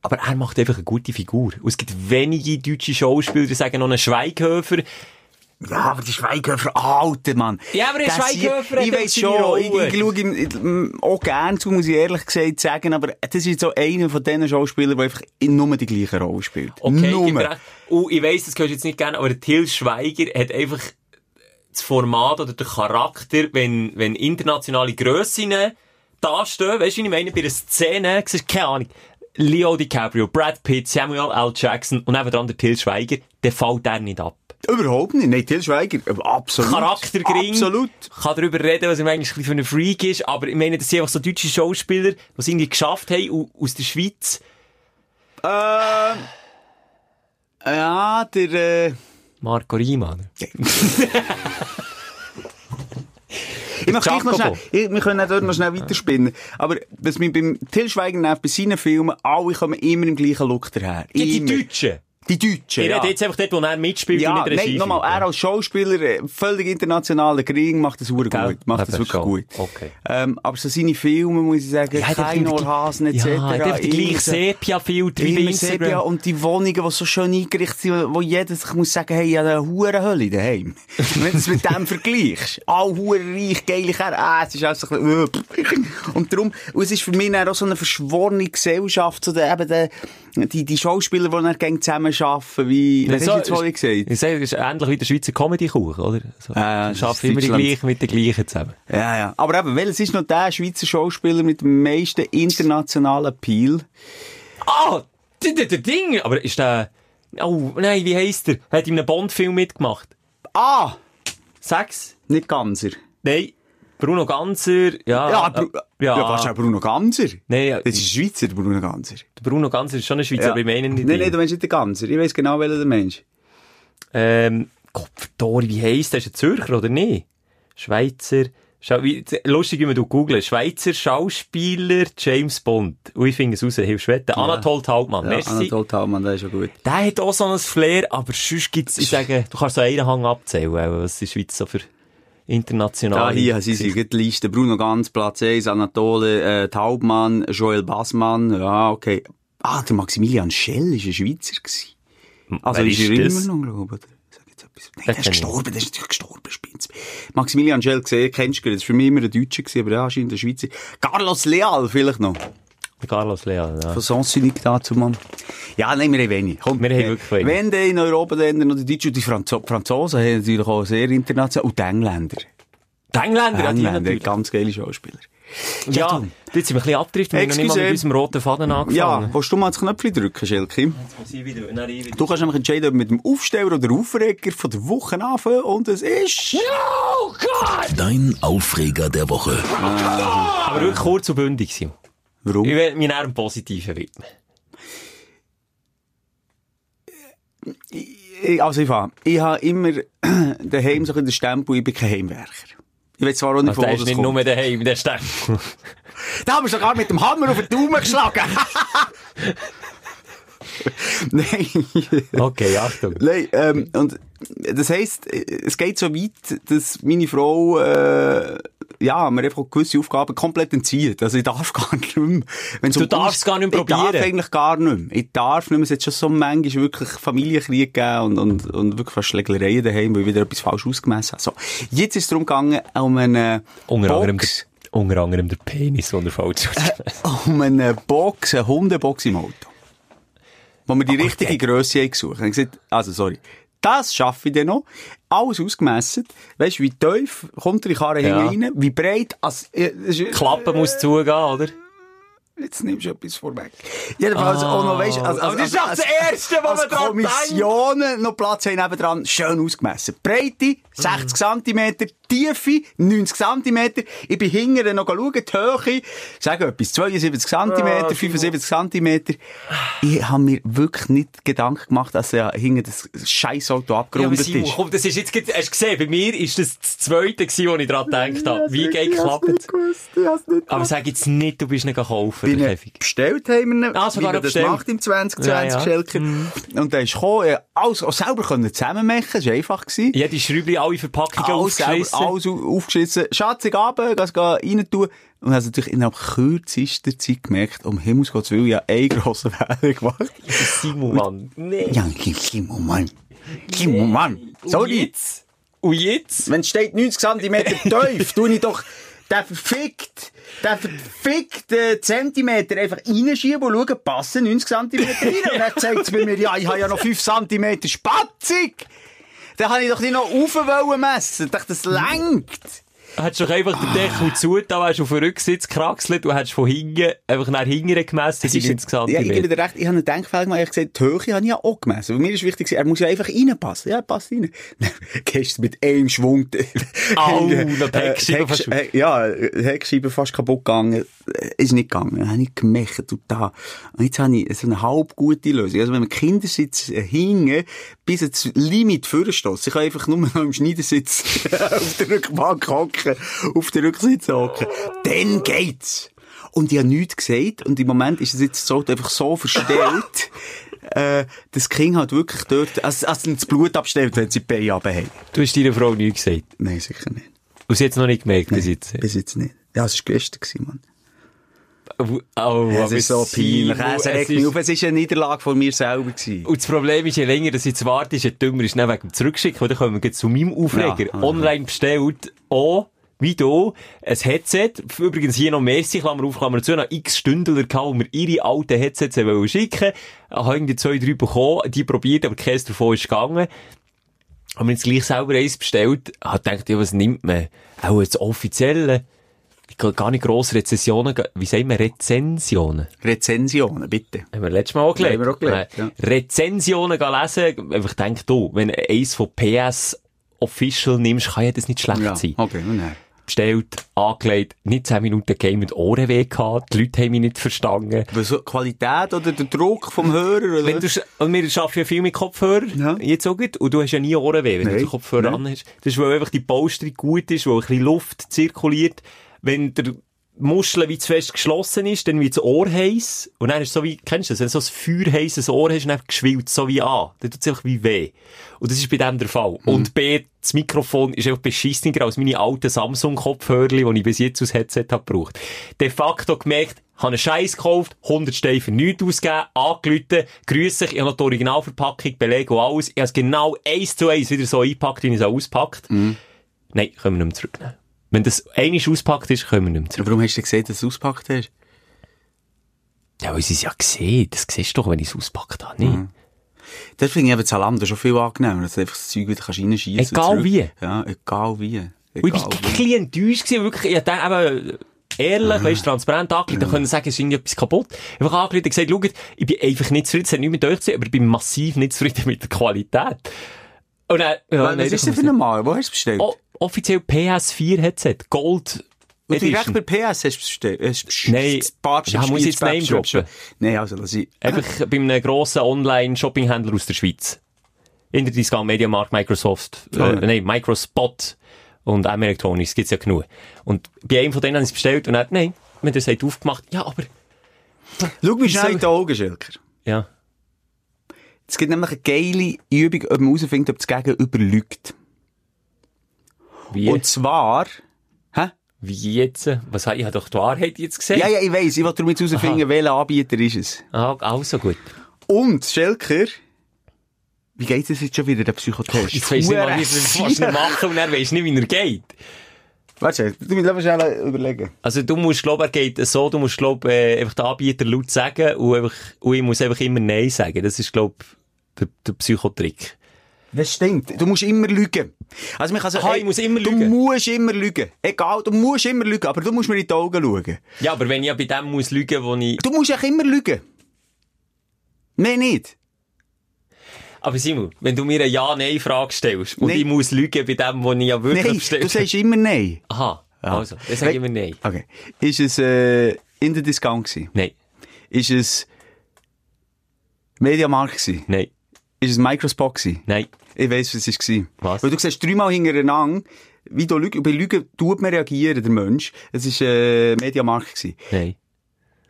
Aber er macht einfach eine gute Figur. Und es gibt wenige deutsche Schauspieler, die sagen noch einen Schweighöfer. Ja, aber die Schweighöfer, alter Mann. Ja, aber der Schweighöfer Ich seine schon, ich, ich schaue ihm auch gerne zu, muss ich ehrlich gesagt sagen, aber das ist so einer von diesen Schauspielern, der einfach in nur die gleiche Rolle spielt. Okay, nur. Und ich weiss, das du jetzt nicht gerne, aber Till Schweiger hat einfach das Format oder den Charakter, wenn, wenn internationale Grössinnen dastehen, weißt du, ich meine, bei einer Szene, siehst, keine Ahnung, Leo DiCaprio, Brad Pitt, Samuel L. Jackson und nebenan der Till Schweiger, der fällt der nicht ab. Überhaupt nicht. Nein, Til Schweiger, äh, absolut. Charakter gering. Absolut. Kann darüber reden, was ihm eigentlich ein bisschen für ein Freak ist, aber ich meine, das sind einfach so deutsche Schauspieler, die es irgendwie geschafft haben, au- aus der Schweiz. Ähm, ja, der, äh, Marco Riemann. ich mach gleich noch schnell, ich, wir können auch dort noch schnell weiterspinnen. Aber, was mich beim Til Schweiger nervt, bei seinen Filmen, alle kommen immer im gleichen Look daher. Ja, die Immer. Deutschen. Die Deutschen, Ich ja. rede jetzt einfach dort, wo er mitspielt Ja, und nicht Regie nein, nochmal, er als Schauspieler, äh, völlig internationaler Krieg, macht das super gut. Macht das wirklich schon. gut. Okay. Ähm, aber so seine Filme, muss ich sagen, Ja, der kein hat Ohrhasen etc. Ja, der hat einfach so- Sepia-Filter bei Immer Sepia Instagram. und die Wohnungen, die so schön eingerichtet sind, wo jeder sich muss sagen, hey, ich habe eine Hurenhölle daheim. [LAUGHS] Wenn du es mit dem vergleichst. All hurenreich, geile Kerl, ah, es ist alles so ein bisschen, äh, Und darum, und es ist für mich auch so eine verschworene Gesellschaft, so der, eben der, die, die Schauspieler, die dann gerne zusammen arbeiten, wie, was hast du jetzt vorhin gesagt? Ich sage, es ist ähnlich wie der Schweizer Comedy-Kuchen, oder? So, ja, sie das arbeiten ist immer die gleichen mit den gleichen zusammen. Ja, ja. Aber eben, welches ist noch der Schweizer Schauspieler mit dem meisten internationalen Appeal? Ah, der, der, der Ding! Aber ist der... Oh, nein, wie heisst der? Hat in einem Bond-Film mitgemacht. Ah! Sechs? Nicht Ganser. Nein. Bruno Ganser, ja. Ja, Bru äh, ja. ja, fast auch Bruno Ganser. Nein, ja, Das ist ein Schweizer, Bruno Ganser. der Bruno Ganser ist schon ein Schweizer, Ja. aber ich meine nicht Nein, nein, du meinst nicht den Ganser. Ich weiss genau, welcher der Mensch. Ähm, Kopfdori, wie heisst der? Ist ein Zürcher, oder nicht? Schweizer, Schau, wie, lustig, wie man du googelt. Schweizer Schauspieler James Bond. Und ich finde es raus, hilfst wetten. Anatol Taubmann, Ja, merci. Anatol Thalmann, der ist schon gut. Der hat auch so ein Flair, aber sonst gibt's, ich sage, du kannst so einen Hang abzählen, äh, was die Schweiz so für Da internationale... hier, sie sind die Liste. Bruno Ganz, Platz 1, Anatole äh, Taubmann, Joel Bassmann, ja, okay. Ah, der Maximilian Schell war ein Schweizer. Gewesen. Also Wer ist er das? immer noch, glaube ich. Nein, der ist gestorben, der ist natürlich gestorben, Spinz. Maximilian Schell gesehen, kennst du, das war für mich immer ein Deutscher, aber ja, anscheinend ein Schweizer. Carlos Leal vielleicht noch. Carlos Leal, ja. Von Sansinig dazu, Mann. Ja, nein, wir haben wenig. Komm, Wir haben wirklich wenig. Wenn dann in Europa dann noch die Deutschen und die Franzo Franzosen haben natürlich auch sehr international, und die Engländer. Die Engländer, ja, die Engländer, natürlich. ganz geile Schauspieler. Ja, du. jetzt sind wir ein bisschen abgedriftet, wir haben noch nicht mal mit unserem roten Faden Ja, angefangen. willst du mal das Knöpfchen drücken, Schelke? Du kannst nämlich entscheiden, ob mit dem Aufsteller oder Aufreger von der Woche anfangen und es ist... Dein Aufreger der Woche. Aber wirklich kurz und bündig, Simon. Warum? Ich will mich einem Positiven widmen. ich, also ich fahre, ich habe immer [CLEARS THROAT] daheim so in der Stempel, ich bin kein Heimwerker. Ich weiß zwar auch nicht, Also, wo ist das nicht kommt. nur daheim, der Stempel. [LAUGHS] Da haben wir sogar mit dem Hammer auf den Daumen [LAUGHS] geschlagen. [LAUGHS] Nein. Okay, Achtung. Nein, ähm, und das heisst, es geht so weit, dass meine Frau, äh, ja, mir einfach gewisse Aufgaben komplett entzieht. Also ich darf [LAUGHS] gar nicht mehr. Wenn's Du darfst gar nicht mehr Ich darf probieren. eigentlich gar nicht mehr. Ich darf nicht mehr. Es hat schon so manchmal wirklich Familienkrieg gegeben und, und, und wirklich fast Schlägereien daheim, weil ich wieder etwas falsch ausgemessen habe. So. Jetzt ist es darum gegangen, um eine Unter anderem, Box, unter anderem der Penis, den er falsch [LAUGHS] um eine Box, eine Hundebox im Auto. Wo wir die richtige Grösse haben gesucht haben. Also, sorry. Das schaffe ich dann noch. Alles ausgemessen. Weißt du, wie tief kommt die Karre Ja. rein? Wie breit? Also, äh, Klappe muss zugehen, oder? Jetzt nimmst du etwas vorweg. Jedenfalls auch noch, weißt du, also, Aber das ist doch das Erste, was man dran Kommissionen noch Platz haben nebendran, schön ausgemessen. Breite, 60 cm, Tiefe, 90 cm. Ich bin hinten noch schauen, die Höhe, sag etwas, 72 cm, 75 cm. Ich habe mir wirklich nicht Gedanken gemacht, dass ja hinten das Scheissauto Ja, aber abgerundet Simon, ist. komm, das ist jetzt, hast du gesehen, bei mir ist das das zweite gewesen, wo ich dran gedacht habe. Wie geht klappt Aber sag jetzt nicht, du bist nicht kaufen, bin der bestellt haben wir ihn, Ah, sogar wie man das bestellt. macht im 2020, Ja, ja. Schelker. Und dann ist gekommen, alles auch selber können zusammen machen, das war einfach gewesen. Ja, die Schräubchen, alle Verpackungen alles selber, aufgeschlissen. alles au- aufgeschissen. Schatzig runter, geh rein tun. Und hast natürlich innerhalb kürzester Zeit gemerkt, um Himmels Gottes Willen, ja, einen grossen Fehler gemacht. Simon, Mann. Nee. Ja, Kimo, Mann. Kimo, Mann. Und Sorry. jetzt? Und jetzt? Wenn es steht 90 cm tief, tue ich doch den verfickt, den verfickten Zentimeter einfach reinschieben und schauen, passen 90 cm rein. Und dann zeigt es bei mir, ja, ich habe ja noch 5 cm Spatzig. Dann habe ich doch nicht noch rauf messen. Ich dachte, das längt. Hättest du doch einfach den Deckel zu, da wärst du auf den Rücksitz gekraxelt und hättest von hinten, einfach nach hinten gemessen, die 90 ja, ich gebe dir recht, ich habe einen Denkfehler gemacht, ich gesagt, die Höhe habe ich ja auch gemessen. Weil mir ist wichtig, er muss ja einfach reinpassen. Ja, passt rein. [LAUGHS] Gehst du mit einem Schwung. [LAUGHS] Au, Äh, Heckscheibe Hecksch- fast- äh, Ja, Heckscheibe fast kaputt gegangen. Äh, Ist nicht gegangen. Dann habe ich gemecht und da. Und jetzt habe ich so eine halb gute Lösung. Also wenn man Kindersitz äh, hingen, bis ins Limit vorstoßen. Ich kann einfach nur noch im Schneidersitz [LAUGHS] auf der Rückbank hocken, auf der Rücksitz hocken. Dann geht's. Und ich habe nichts gesagt. Und im Moment ist es jetzt so, einfach so verstellt, [LAUGHS] äh, das Kind hat wirklich dort, also, also das Blut abstellt, wenn sie die Beine runterhaben. Du hast deiner Frau nichts gesagt. Nein, sicher nicht. Und sie hat es noch nicht gemerkt bis jetzt. Bis jetzt nicht. Ja, es war gestern, Mann. Oh, oh, Es ist so peinlich. Es es regt ist- mich auf. Es ist eine Niederlage von mir selber gewesen. Und das Problem ist, je länger dass jetzt warte, je dümmer ist es wegen dem Zurückschicken. Oder kommen wir zu meinem Aufreger. Ja. Online bestellt, auch, wie du, ein Headset. Übrigens hier noch Merci, Klammer auf, Klammer zu, noch x Stündler gehabt, wo wir ihre alten Headsets wollen schicken. Haben irgendwie zwei, drei bekommen, die probiert, aber keins davon ist gegangen. Haben wir jetzt gleich selber eins bestellt, hat gedacht, ja, was nimmt man? Auch das offizielle. Ich gar nicht grosse Rezessionen, ge- wie sagen wir, Rezensionen? Rezensionen, bitte. Haben wir letztes Mal auch gelernt. Haben wir auch gelernt, Äh, ja. Rezensionen lesen. Einfach denk du, wenn eins von PS Official nimmst, kann ja das nicht schlecht Ja, sein. okay, dann. Bestellt, angelegt, nicht 10 Minuten Game mit Ohrenweh gehabt, die Leute haben mich nicht verstanden. Aber so die Qualität oder der Druck vom Hörer? Oder? Wenn du, und wir arbeiten ja viel mit Kopfhörer, Ja. jetzt auch gut, und du hast ja nie Ohrenweh, wenn Nein, du den Kopfhörer nein. an hast. Das ist, weil einfach die Polsterung gut ist, weil ein bisschen Luft zirkuliert. Wenn der Muschel wie zu fest geschlossen ist, dann wird das Ohr heiß. Und dann ist so wie, kennst du das, wenn du so ein feuerheises Ohr hast, dann geschwillt es so wie an. Dann tut es einfach wie weh. Und das ist bei dem der Fall. Mhm. Und B, das Mikrofon ist einfach beschissener als meine alten Samsung-Kopfhörer, die ich bis jetzt als Headset habe gebraucht. De facto gemerkt, habe einen Scheiß gekauft, 100 Steine für nichts ausgegeben, angelüht, grüß ich, ich habe noch die Originalverpackung, Belege und alles. Ich habe es genau eins zu eins wieder so eingepackt, wie ich es auch auspackt. Mhm. Nein, können wir nicht mehr zurücknehmen. Wenn das einiges auspackt ist, können wir nicht mehr zurück. Warum hast du gesehen, dass du es ausgepackt hast? Ja, weil sie es ja gesehen. Das siehst du doch, wenn ich es auspackt habe, nicht? Mhm. Das finde ich eben Zalando schon viel angenehmer, dass du einfach das Zeug wieder kannst reinschiessen kannst. Egal wie. Ja, egal wie. Und ich Egal war ein bisschen enttäuscht wirklich. Ich habe eben ehrlich, weißt, transparent angelegt, dann können sagen, es ist irgendwie etwas kaputt. Einfach angelegt und gesagt, schaut, ich bin einfach nicht zufrieden, es hat nichts mit euch zu tun, aber ich bin massiv nicht zufrieden mit der Qualität. Und dann, ja, Was ist denn für ein Mal? Wo hast du es bestellt? Oh, offiziell PS4 Headset, Gold. Und direkt bei PS hast du es Nein. Ja, muss ich jetzt Name droppen? Nein, also, lass ich... Einfach bei einem grossen Online-Shopping-Händler aus der Schweiz. Interdiscount, Mediamarkt, Microsoft, äh, Ah, nein, Microspot und M Electronics, gibt's ja genug. Und bei einem von denen habe ich es bestellt und er hat, nein, mir das hat aufgemacht, ja, aber, Schau mir schnell in die Augen, Schilker. ja. Es gibt nämlich eine geile Übung, ob man herausfindet, ob das Gegenüber lügt. Wie, Und zwar, hä? wie jetzt? Was ich, ich habe doch die Wahrheit jetzt gesehen. Ja, ja, ich weiss, ich will darum jetzt herausfinden, welcher Anbieter ist es. Ah, also gut. Und, Schelker, wie geht es jetzt schon wieder, der Psychotest? Weisst du nicht mal, wie du machen und weisst du nicht, wie er geht. Warte, du musst einfach schnell überlegen. Also du musst, glaub, er geht so, du musst, glaub, äh, einfach den Anbieter laut sagen und, einfach, und ich muss einfach immer Nein sagen. Das ist, glaub, der, der Psychotrick. Das stimmt. Du musst immer lügen. Also, man kann sagen, Aha, ey, ich muss immer du lügen. musst immer lügen. Egal, du musst immer lügen, aber du musst mir in die Augen schauen. Ja, aber wenn ich ja bei dem muss lügen, wo ich... Du musst auch immer lügen. Nein, nicht. Aber Simon, wenn du mir eine Ja-Nein-Frage stellst und Nein. ich muss lügen bei dem, wo ich ja wirklich Nein, bestellt du sagst immer Nein. [LAUGHS] Aha, Ja. also, dann sage ich immer Nein. Okay. Ist es, äh, in der Discount gewesen? Nein, Ist es Mediamarkt gewesen? nein, Ist es Microspot gewesen? nein. Ich weiss, was es war. Was? Weil du siehst dreimal hintereinander, wie du Lügen, bei Lügen tut man reagieren, der Mensch. Es war, äh, Mediamarkt gewesen. Nein.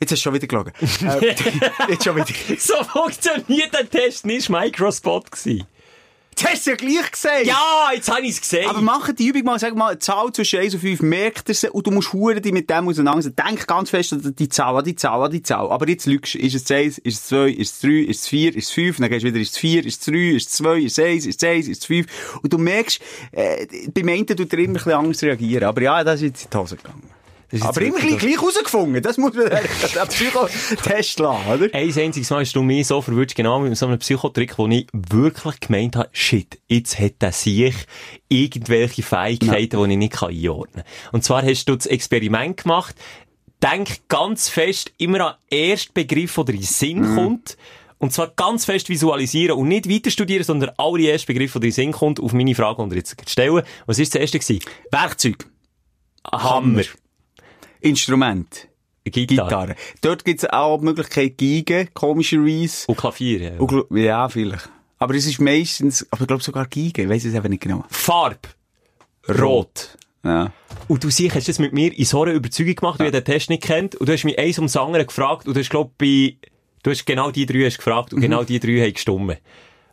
Jetzt hast du schon wieder gelogen. [LAUGHS] äh, [LAUGHS] jetzt schon wieder. So funktioniert der Test nicht, Microspot gewesen. Jetzt hast du ja gleich gesagt. Ja, jetzt habe ich es gesehen. Aber mach die Übung mal, sag mal, eine Zahl zwischen 1 und 5, merkt er sie, und du musst hure dich mit dem auseinandersetzen. Denk ganz fest an die Zahl, an die Zahl, an die Zahl. Aber jetzt lügst du. Ist es 1, ist es 2, ist es 3, ist es 4, ist es 5, dann gehst du wieder, ist es 4, ist es 3, ist es 2, ist es 1, ist es 1, ist es 5. Und du merkst, äh, beim einen tut er immer ein bisschen anders reagieren. Aber ja, das ist jetzt in die Hose gegangen. Das ist jetzt Aber immer gleich, gleich rausgefunden. Das muss man [LAUGHS] [LAUGHS] eigentlich den Psychotest lassen, oder? Ein einziges Mal hast du mich so verwirrt, genau mit so einem Psychotrick, wo ich wirklich gemeint habe, shit, jetzt hat der sich irgendwelche Fähigkeiten, die ich nicht kann einordnen kann. Und zwar hast du das Experiment gemacht, denk ganz fest immer an den ersten Begriff, der in den Sinn kommt, und zwar ganz fest visualisieren und nicht weiter studieren, sondern alle ersten Begriffe, die in den Sinn kommt, auf meine Frage, ihr jetzt stellen. Was war das erste? gewesen? Werkzeug. Hammer. Instrument. Gitarre. Gitarre. Dort gibt es auch die Möglichkeit, Geige, komischerweise. Und Klavier. Ja. Und Ja, vielleicht. Aber es ist meistens, aber ich glaube sogar Geige, ich weiss es eben nicht genau. Farbe. Rot. Ja. Und du siehst, hast das mit mir in so einer Überzeugung gemacht, weil ich den Test nicht kennt. Und du hast mich eins ums andere gefragt. Und du hast, glaub, bei, du hast genau die drei hast gefragt. Und genau die drei haben gestummen.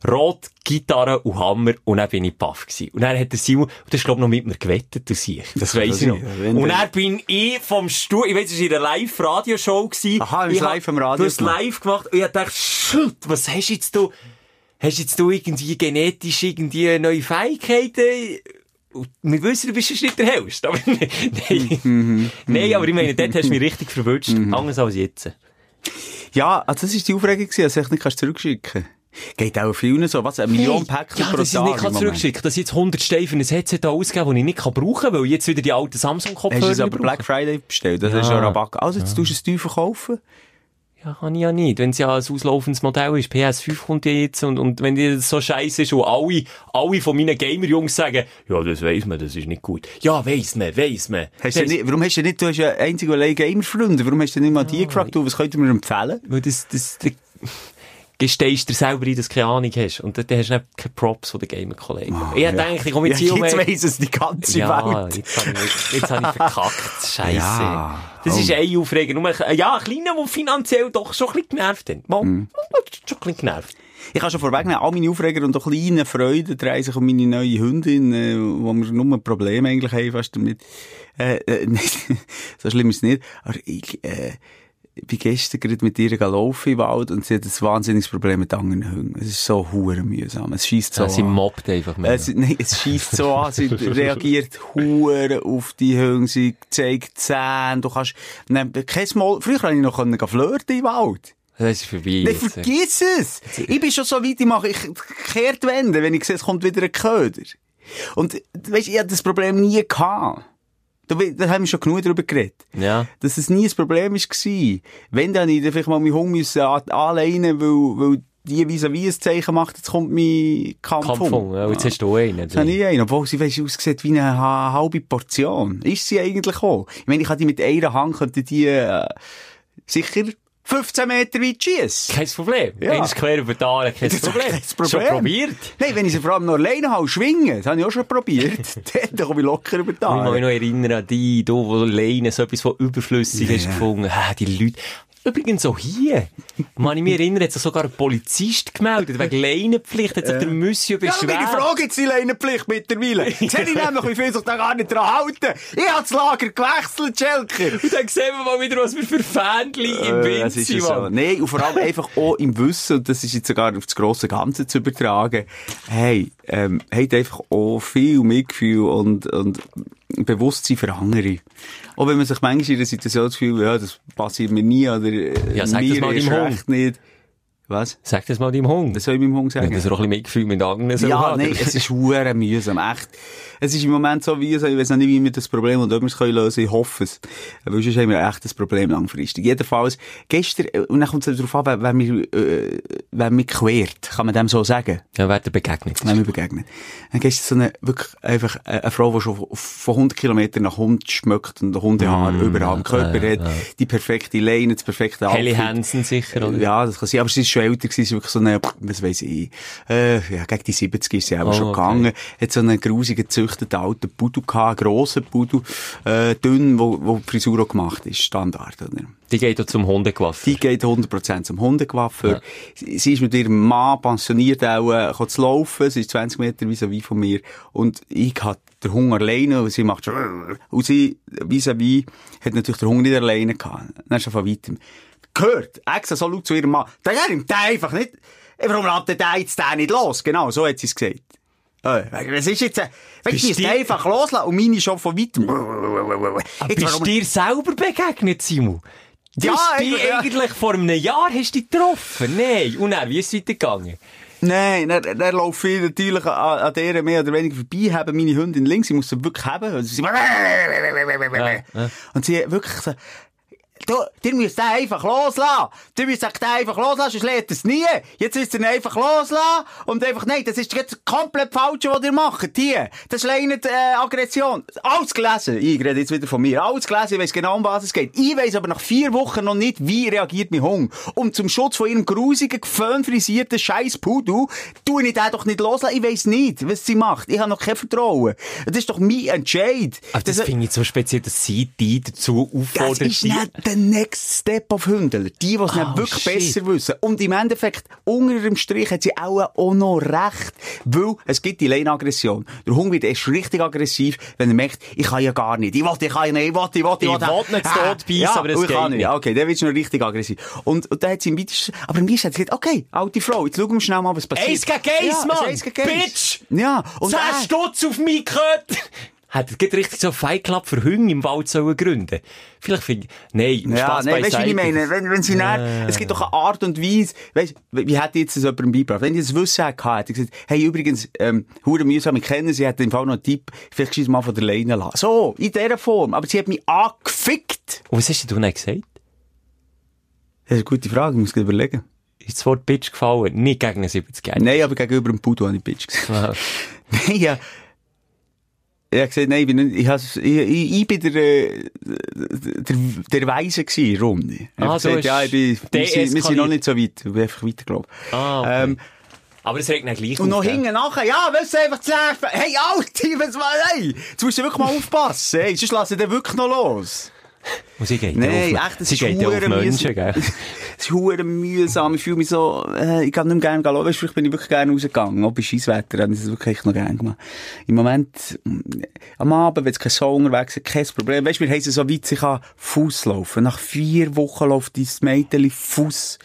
Rot, Gitarre und Hammer. Und dann bin ich baff gewesen. Und dann hat der Simon, und du hast, glaub, noch mit mir gewettet, du siehst. Das, kann weiss ich noch. sein, Und der- dann bin ich vom Stuhl, ich weiss, es war in einer Live-Radioshow gewesen. Aha, Ich live am Radio Du hast live gemacht. Und ich dachte, shit, was hast jetzt du, hast jetzt du irgendwie genetisch irgendwie neue Fähigkeiten? Und wir wissen, du bist nicht der Hellste. Aber [LAUGHS] nein. Mhm. nein, aber ich meine, dort hast du mich richtig verwünscht. Anders als jetzt. Ja, also das ist die Aufregung dass echt nicht kannst zurückschicken Geht auch vielen so, was, eine Million Päckchen ja, pro dass ich Tag nicht kann Moment. zurückschicken Dass ich jetzt 100 Steine für ein Headset da ausgebe, das ich nicht kann brauchen kann, weil ich jetzt wieder die alten Hast du Samsung-Kopfhörer es aber brauche. Black Friday bestellt? Das Ja. ist ja Rabatt. Also, jetzt tust du es teuer verkaufen? Ja, kann ich ja nicht. Wenn es ja ein auslaufendes Modell ist. PS5 kommt ja jetzt und, und wenn die so scheiße ist und alle, alle von meinen Gamer-Jungs sagen, ja, das weiss man, das ist nicht gut. Ja, weiss man, weiss man. Hast du nicht, warum hast du nicht, du hast ja einzig allein Gamer-Freunde, warum hast du nicht mal die gefragt, du, was könnt ihr mir empfehlen? Weil das, das, das gestehst dir selber ein, dass du keine Ahnung hast. Und dann, dann hast du nicht keine Props von den Gamer-Kollegen. ich hab gedacht, ich komme jetzt Ah, ja, hier jetzt weiss es die ganze Ja, Welt. jetzt habe ich, jetzt hab ich verkackt. [LAUGHS] Scheisse. Ja. Das Oh. ist ein Aufreger. Nur, ein- ja, ein kleiner, der finanziell doch schon ein bisschen genervt hat. Mal, Mhm. schon ein bisschen genervt. Ich kann schon vorwegnehmen, all meine Aufreger und auch kleine Freuden drehen sich um meine neue Hündin, äh, wo wir nur ein Problem eigentlich haben fast damit. Äh, äh, [LAUGHS] so schlimm ist es nicht. Aber ich, äh, bin gestern gerade mit ihr gelaufen im Wald und sie hat ein wahnsinniges Problem mit anderen Hunden. Es ist so hure mühsam. Es schießt so Ja, sie mobbt einfach mehr. Es, nein, es schießt so an, sie [LAUGHS] reagiert hure auf die Hunde, sie zeigt Zähne, du kannst, ne, kein Mal, früher konnte ich noch flirten im Wald. das ist vorbei. Nein, vergiss es! Ich bin schon so weit, ich mache, ich kehrt wenden, wenn ich sehe, es kommt wieder ein Köder. Und, weisst, ich hatte das Problem nie gehabt. Da, da haben wir schon genug darüber geredet. Ja. Dass es nie ein Problem war. Wenn, dann ich vielleicht mal meinen an- anleinen, weil, weil die vis-à-vis ein Zeichen macht, jetzt kommt mein Kampfhund. Kampfhund. Ja, jetzt hast du einen. Jetzt habe ich einen, obwohl sie weisst, aussieht wie eine ha- halbe Portion. Ist sie eigentlich auch? Ich meine, ich kann die mit einer Hand, könnte die, äh, sicher 15 Meter weit schiessen. Kein Problem. Ja. Eines quer über die Aare, kein Problem. kein Problem. Schon probiert. Nein, wenn ich sie vor allem noch alleine habe, schwingen, das habe ich auch schon probiert, [LAUGHS] dann komme ich locker über die Ich kann mich noch erinnern an die, du, wo Leine so etwas von überflüssig hast gefunden. Ah, die Leute. Übrigens auch hier. Man, ich mich erinnere, hat sich sogar ein Polizist gemeldet, wegen [LAUGHS] Leinenpflicht, hat sich der Monsieur Ja, beschwert. meine Frage jetzt die Leinenpflicht mittlerweile. [LAUGHS] Sehe ich nämlich, wie viel sich da gar nicht dran halten. Ich habe das Lager gewechselt, Schelker. Und dann sehen wir mal wieder, was wir für Fähnchen im Äh, Wind ist sind, ja so. Nein, und vor allem einfach auch im Wissen, und das ist jetzt sogar auf das grosse Ganze zu übertragen, hey, ähm, habt einfach auch viel Mitgefühl und, und Bewusstsein für andere. Auch wenn man sich manchmal in der Situation das Gefühl, ja, das passiert mir nie, oder äh, Ja, sag das mir mal erst deinem recht nicht. Was? Sag das mal deinem Hund. Das soll ich meinem Hund sagen? Wenn das er auch ein bisschen Mitgefühl mit anderen Ja, haben. nein, es ist hure mühsam, echt. Es ist im Moment so wie, ich weiß noch nicht, wie wir das Problem und ob wir es können lösen, ich hoffe es. Weil sonst haben wir echt ein Problem langfristig. Jedenfalls, gestern, äh, und dann kommt es darauf an, wer, wer mir, äh, wer mir quert, kann man dem so sagen, Ja, wer dir begegnet. wenn mir begegnet. Dann gestern so eine, wirklich einfach, äh, eine Frau, die schon von 100 Kilometern nach Hund schmeckt und Hundehaar überall am Körper ja, hat, die perfekte Leine, das perfekte Helly Outfit. Hansen sicher, oder? Ja, das kann sein. Aber sie ist schon älter gewesen, wirklich so eine, was weiss ich, äh, ja, gegen die 70 ist sie auch Oh, schon okay. gegangen. Hat so einen grusigen, gezüchteten alten Pudu gehabt, grossen Pudu, äh, dünn, wo, wo die Frisur auch gemacht ist, Standard, oder? Die geht auch zum Hundegewaffe. Die geht 100% zum Hundegewaffer. Sie sie ist mit ihrem Mann pensioniert auch, äh, zu laufen. Sie ist 20 Meter vis-à-vis von mir. Und ich hatte den Hunger alleine und sie macht schon, und sie vis-à-vis hat natürlich den Hunger nicht alleine gehabt. Dann ist sie von weitem. Gehört, extra so laut zu ihrem Mann. Der nimmt einfach nicht. Warum lässt der jetzt den nicht los? Genau, so hat sie es gesagt. Äh, was ist jetzt, äh, wenn Bist ich du- einfach loslassen und meine schon von weitem. Jetzt, Bist warum- du dir selber begegnet, Simon? Du Ja, die eigentlich, ja. eigentlich vor einem Jahr hast du dich getroffen. Nein. Und dann, wie ist es weitergegangen? Nein, dann, dann laufe ich natürlich an, an der mehr oder weniger vorbei, haben meine Hündin links, ich muss sie wirklich haben. Also sie ja. Und sie wirklich so, du, ihr müsst den einfach loslassen. Du müsst den einfach loslassen, sonst lernt er es nie. Jetzt müsst ihr ihn einfach loslassen und einfach, nein, das ist jetzt komplett falsch, was ihr macht. Hier, das ist leider äh, Aggression. Alles gelesen. Ich rede jetzt wieder von mir. Alles gelesen, ich weiss genau, um was es geht. Ich weiss aber nach vier Wochen noch nicht, wie reagiert mein Hund. Und zum Schutz von ihrem grusigen, geföhnfrisierten scheiß Pudu, tue ich den doch nicht loslassen. Ich weiss nicht, was sie macht. Ich habe noch kein Vertrauen. Das ist doch mein Entscheid. Aber das, Das- finde ich so speziell, dass sie die dazu das auffordert, ist die- nicht der Next Step of Hündler. Die, die es nicht wirklich shit. besser wissen. Und im Endeffekt, unter dem Strich hat sie auch, auch noch recht. Weil es gibt die Lane-Aggression. Der Hund wird erst richtig aggressiv, wenn er merkt, ich kann ja gar nicht. Ich will, ich kann ja nicht, ich will, ich will, Ich will. will nicht Ah, Tod beißen, ja, aber es ich kann geht nicht. nicht. Okay, dann wird schon richtig aggressiv. Und, und dann hat sie im weitesten, aber im weitesten hat sie gesagt, okay, alte Frau, jetzt schauen wir schnell mal, was passiert. Eins gegen eins, ja, Mann! Eins gegen eins. Bitch! Ja. Und Zehn Stutz auf mich gehört! Hätte geht richtig so Fight Club für Hunde im Wald sollen gründen. Vielleicht finde ich, nein, Ja, Spaß nein, weißt du, wie ich meine? Wenn, wenn sie äh. es gibt doch eine Art und Weise, weißt wie wie hätte jetzt das jemandem beigebracht? Wenn ich das Wissen hätte, hätte ich gesagt, hey, übrigens, ähm, hure mühsam, ich kenne sie, hat im Fall noch einen Tipp, vielleicht schieß mal von der Leine lassen. So, in dieser Form. Aber sie hat mich angefickt. Und was hast du denn gesagt? Das ist eine gute Frage, ich muss überlegen. Ist das Wort Bitch gefallen? Nicht gegen einen 70 Nein, aber gegenüber dem Pudo habe ich Bitch gesagt. [LAUGHS] Nein, ja. Ich gesagt, nein, ich bin, nicht, ich, has- ich, ich, ich bin der, der, der Weise gewesen, der Runde. Ich Ah, gesagt, ja, ich bin, wir, sind, wir sind deeskaliert. noch nicht so weit, ich bin einfach weitergelaufen. Ah, okay. ähm, Aber es regt dann gleich Und noch auf, gell? hinten nachher, ja, willst du einfach? Hey, Alter, was war, hey, jetzt musst du wirklich mal aufpassen, hey, sonst lasse ich den wirklich noch los. Und sie geht Nein, auf, echt, das sie ist geht auf Menschen, gell? Es ist hure mühsam, ich fühle mich so, äh, ich kann nicht mehr gerne gehen, weißt du, vielleicht bin ich wirklich gerne rausgegangen, auch bei Scheisswetter, habe ich das wirklich noch gerne gemacht. Im Moment, mm, am Abend, wenn es kein Song unterwegs ist, kein Problem, weißt du, wir heißen so weit, ich kann Fuß laufen. Nach vier Wochen läuft dieses Mädchen Fuß.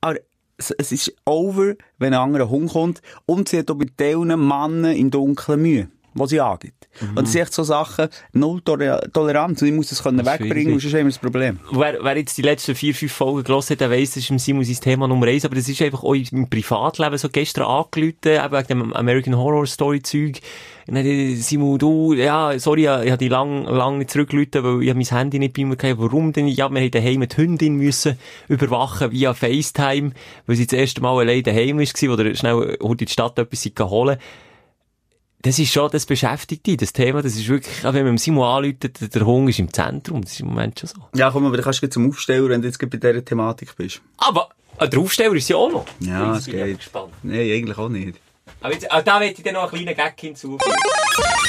Aber es, es ist over, wenn ein anderer Hund kommt. Und sie hat auch bei diesen Männern im Dunkeln Mühe, was sie angeht. Und das sind echt so Sachen, null Tolera- Toleranz. Und ich muss das können Das ist wegbringen, und sonst haben wir das Problem. Wer, wer jetzt die letzten vier, fünf Folgen gelesen hat, der weiss, das ist im Simon sein Thema Nummer eins, aber das ist einfach auch im Privatleben so gestern angerufen, eben wegen dem American Horror Story Zeug. Und Simon, du, ja, sorry, ich habe die lang, lang nicht zurückgerufen, weil ich hab mein Handy nicht bei mir gehabt. Warum denn? Ja, wir haben daheim die Hündin müssen überwachen via FaceTime, weil sie das erste Mal allein daheim war, oder schnell heute in die Stadt etwas holen. Das ist schon, das beschäftigt dich, das Thema, das ist wirklich, auch wenn man Simon anläutet, der Hunger ist im Zentrum, das ist im Moment schon so. Ja, komm, aber kannst du gleich zum Aufsteller, wenn du jetzt bei dieser Thematik bist. Aber, äh, der Aufsteller ist ja auch noch. Ja, es ja geht. gespannt. Nein, eigentlich auch nicht. Aber jetzt, äh, da möchte ich dann noch einen kleinen Gag hinzufügen.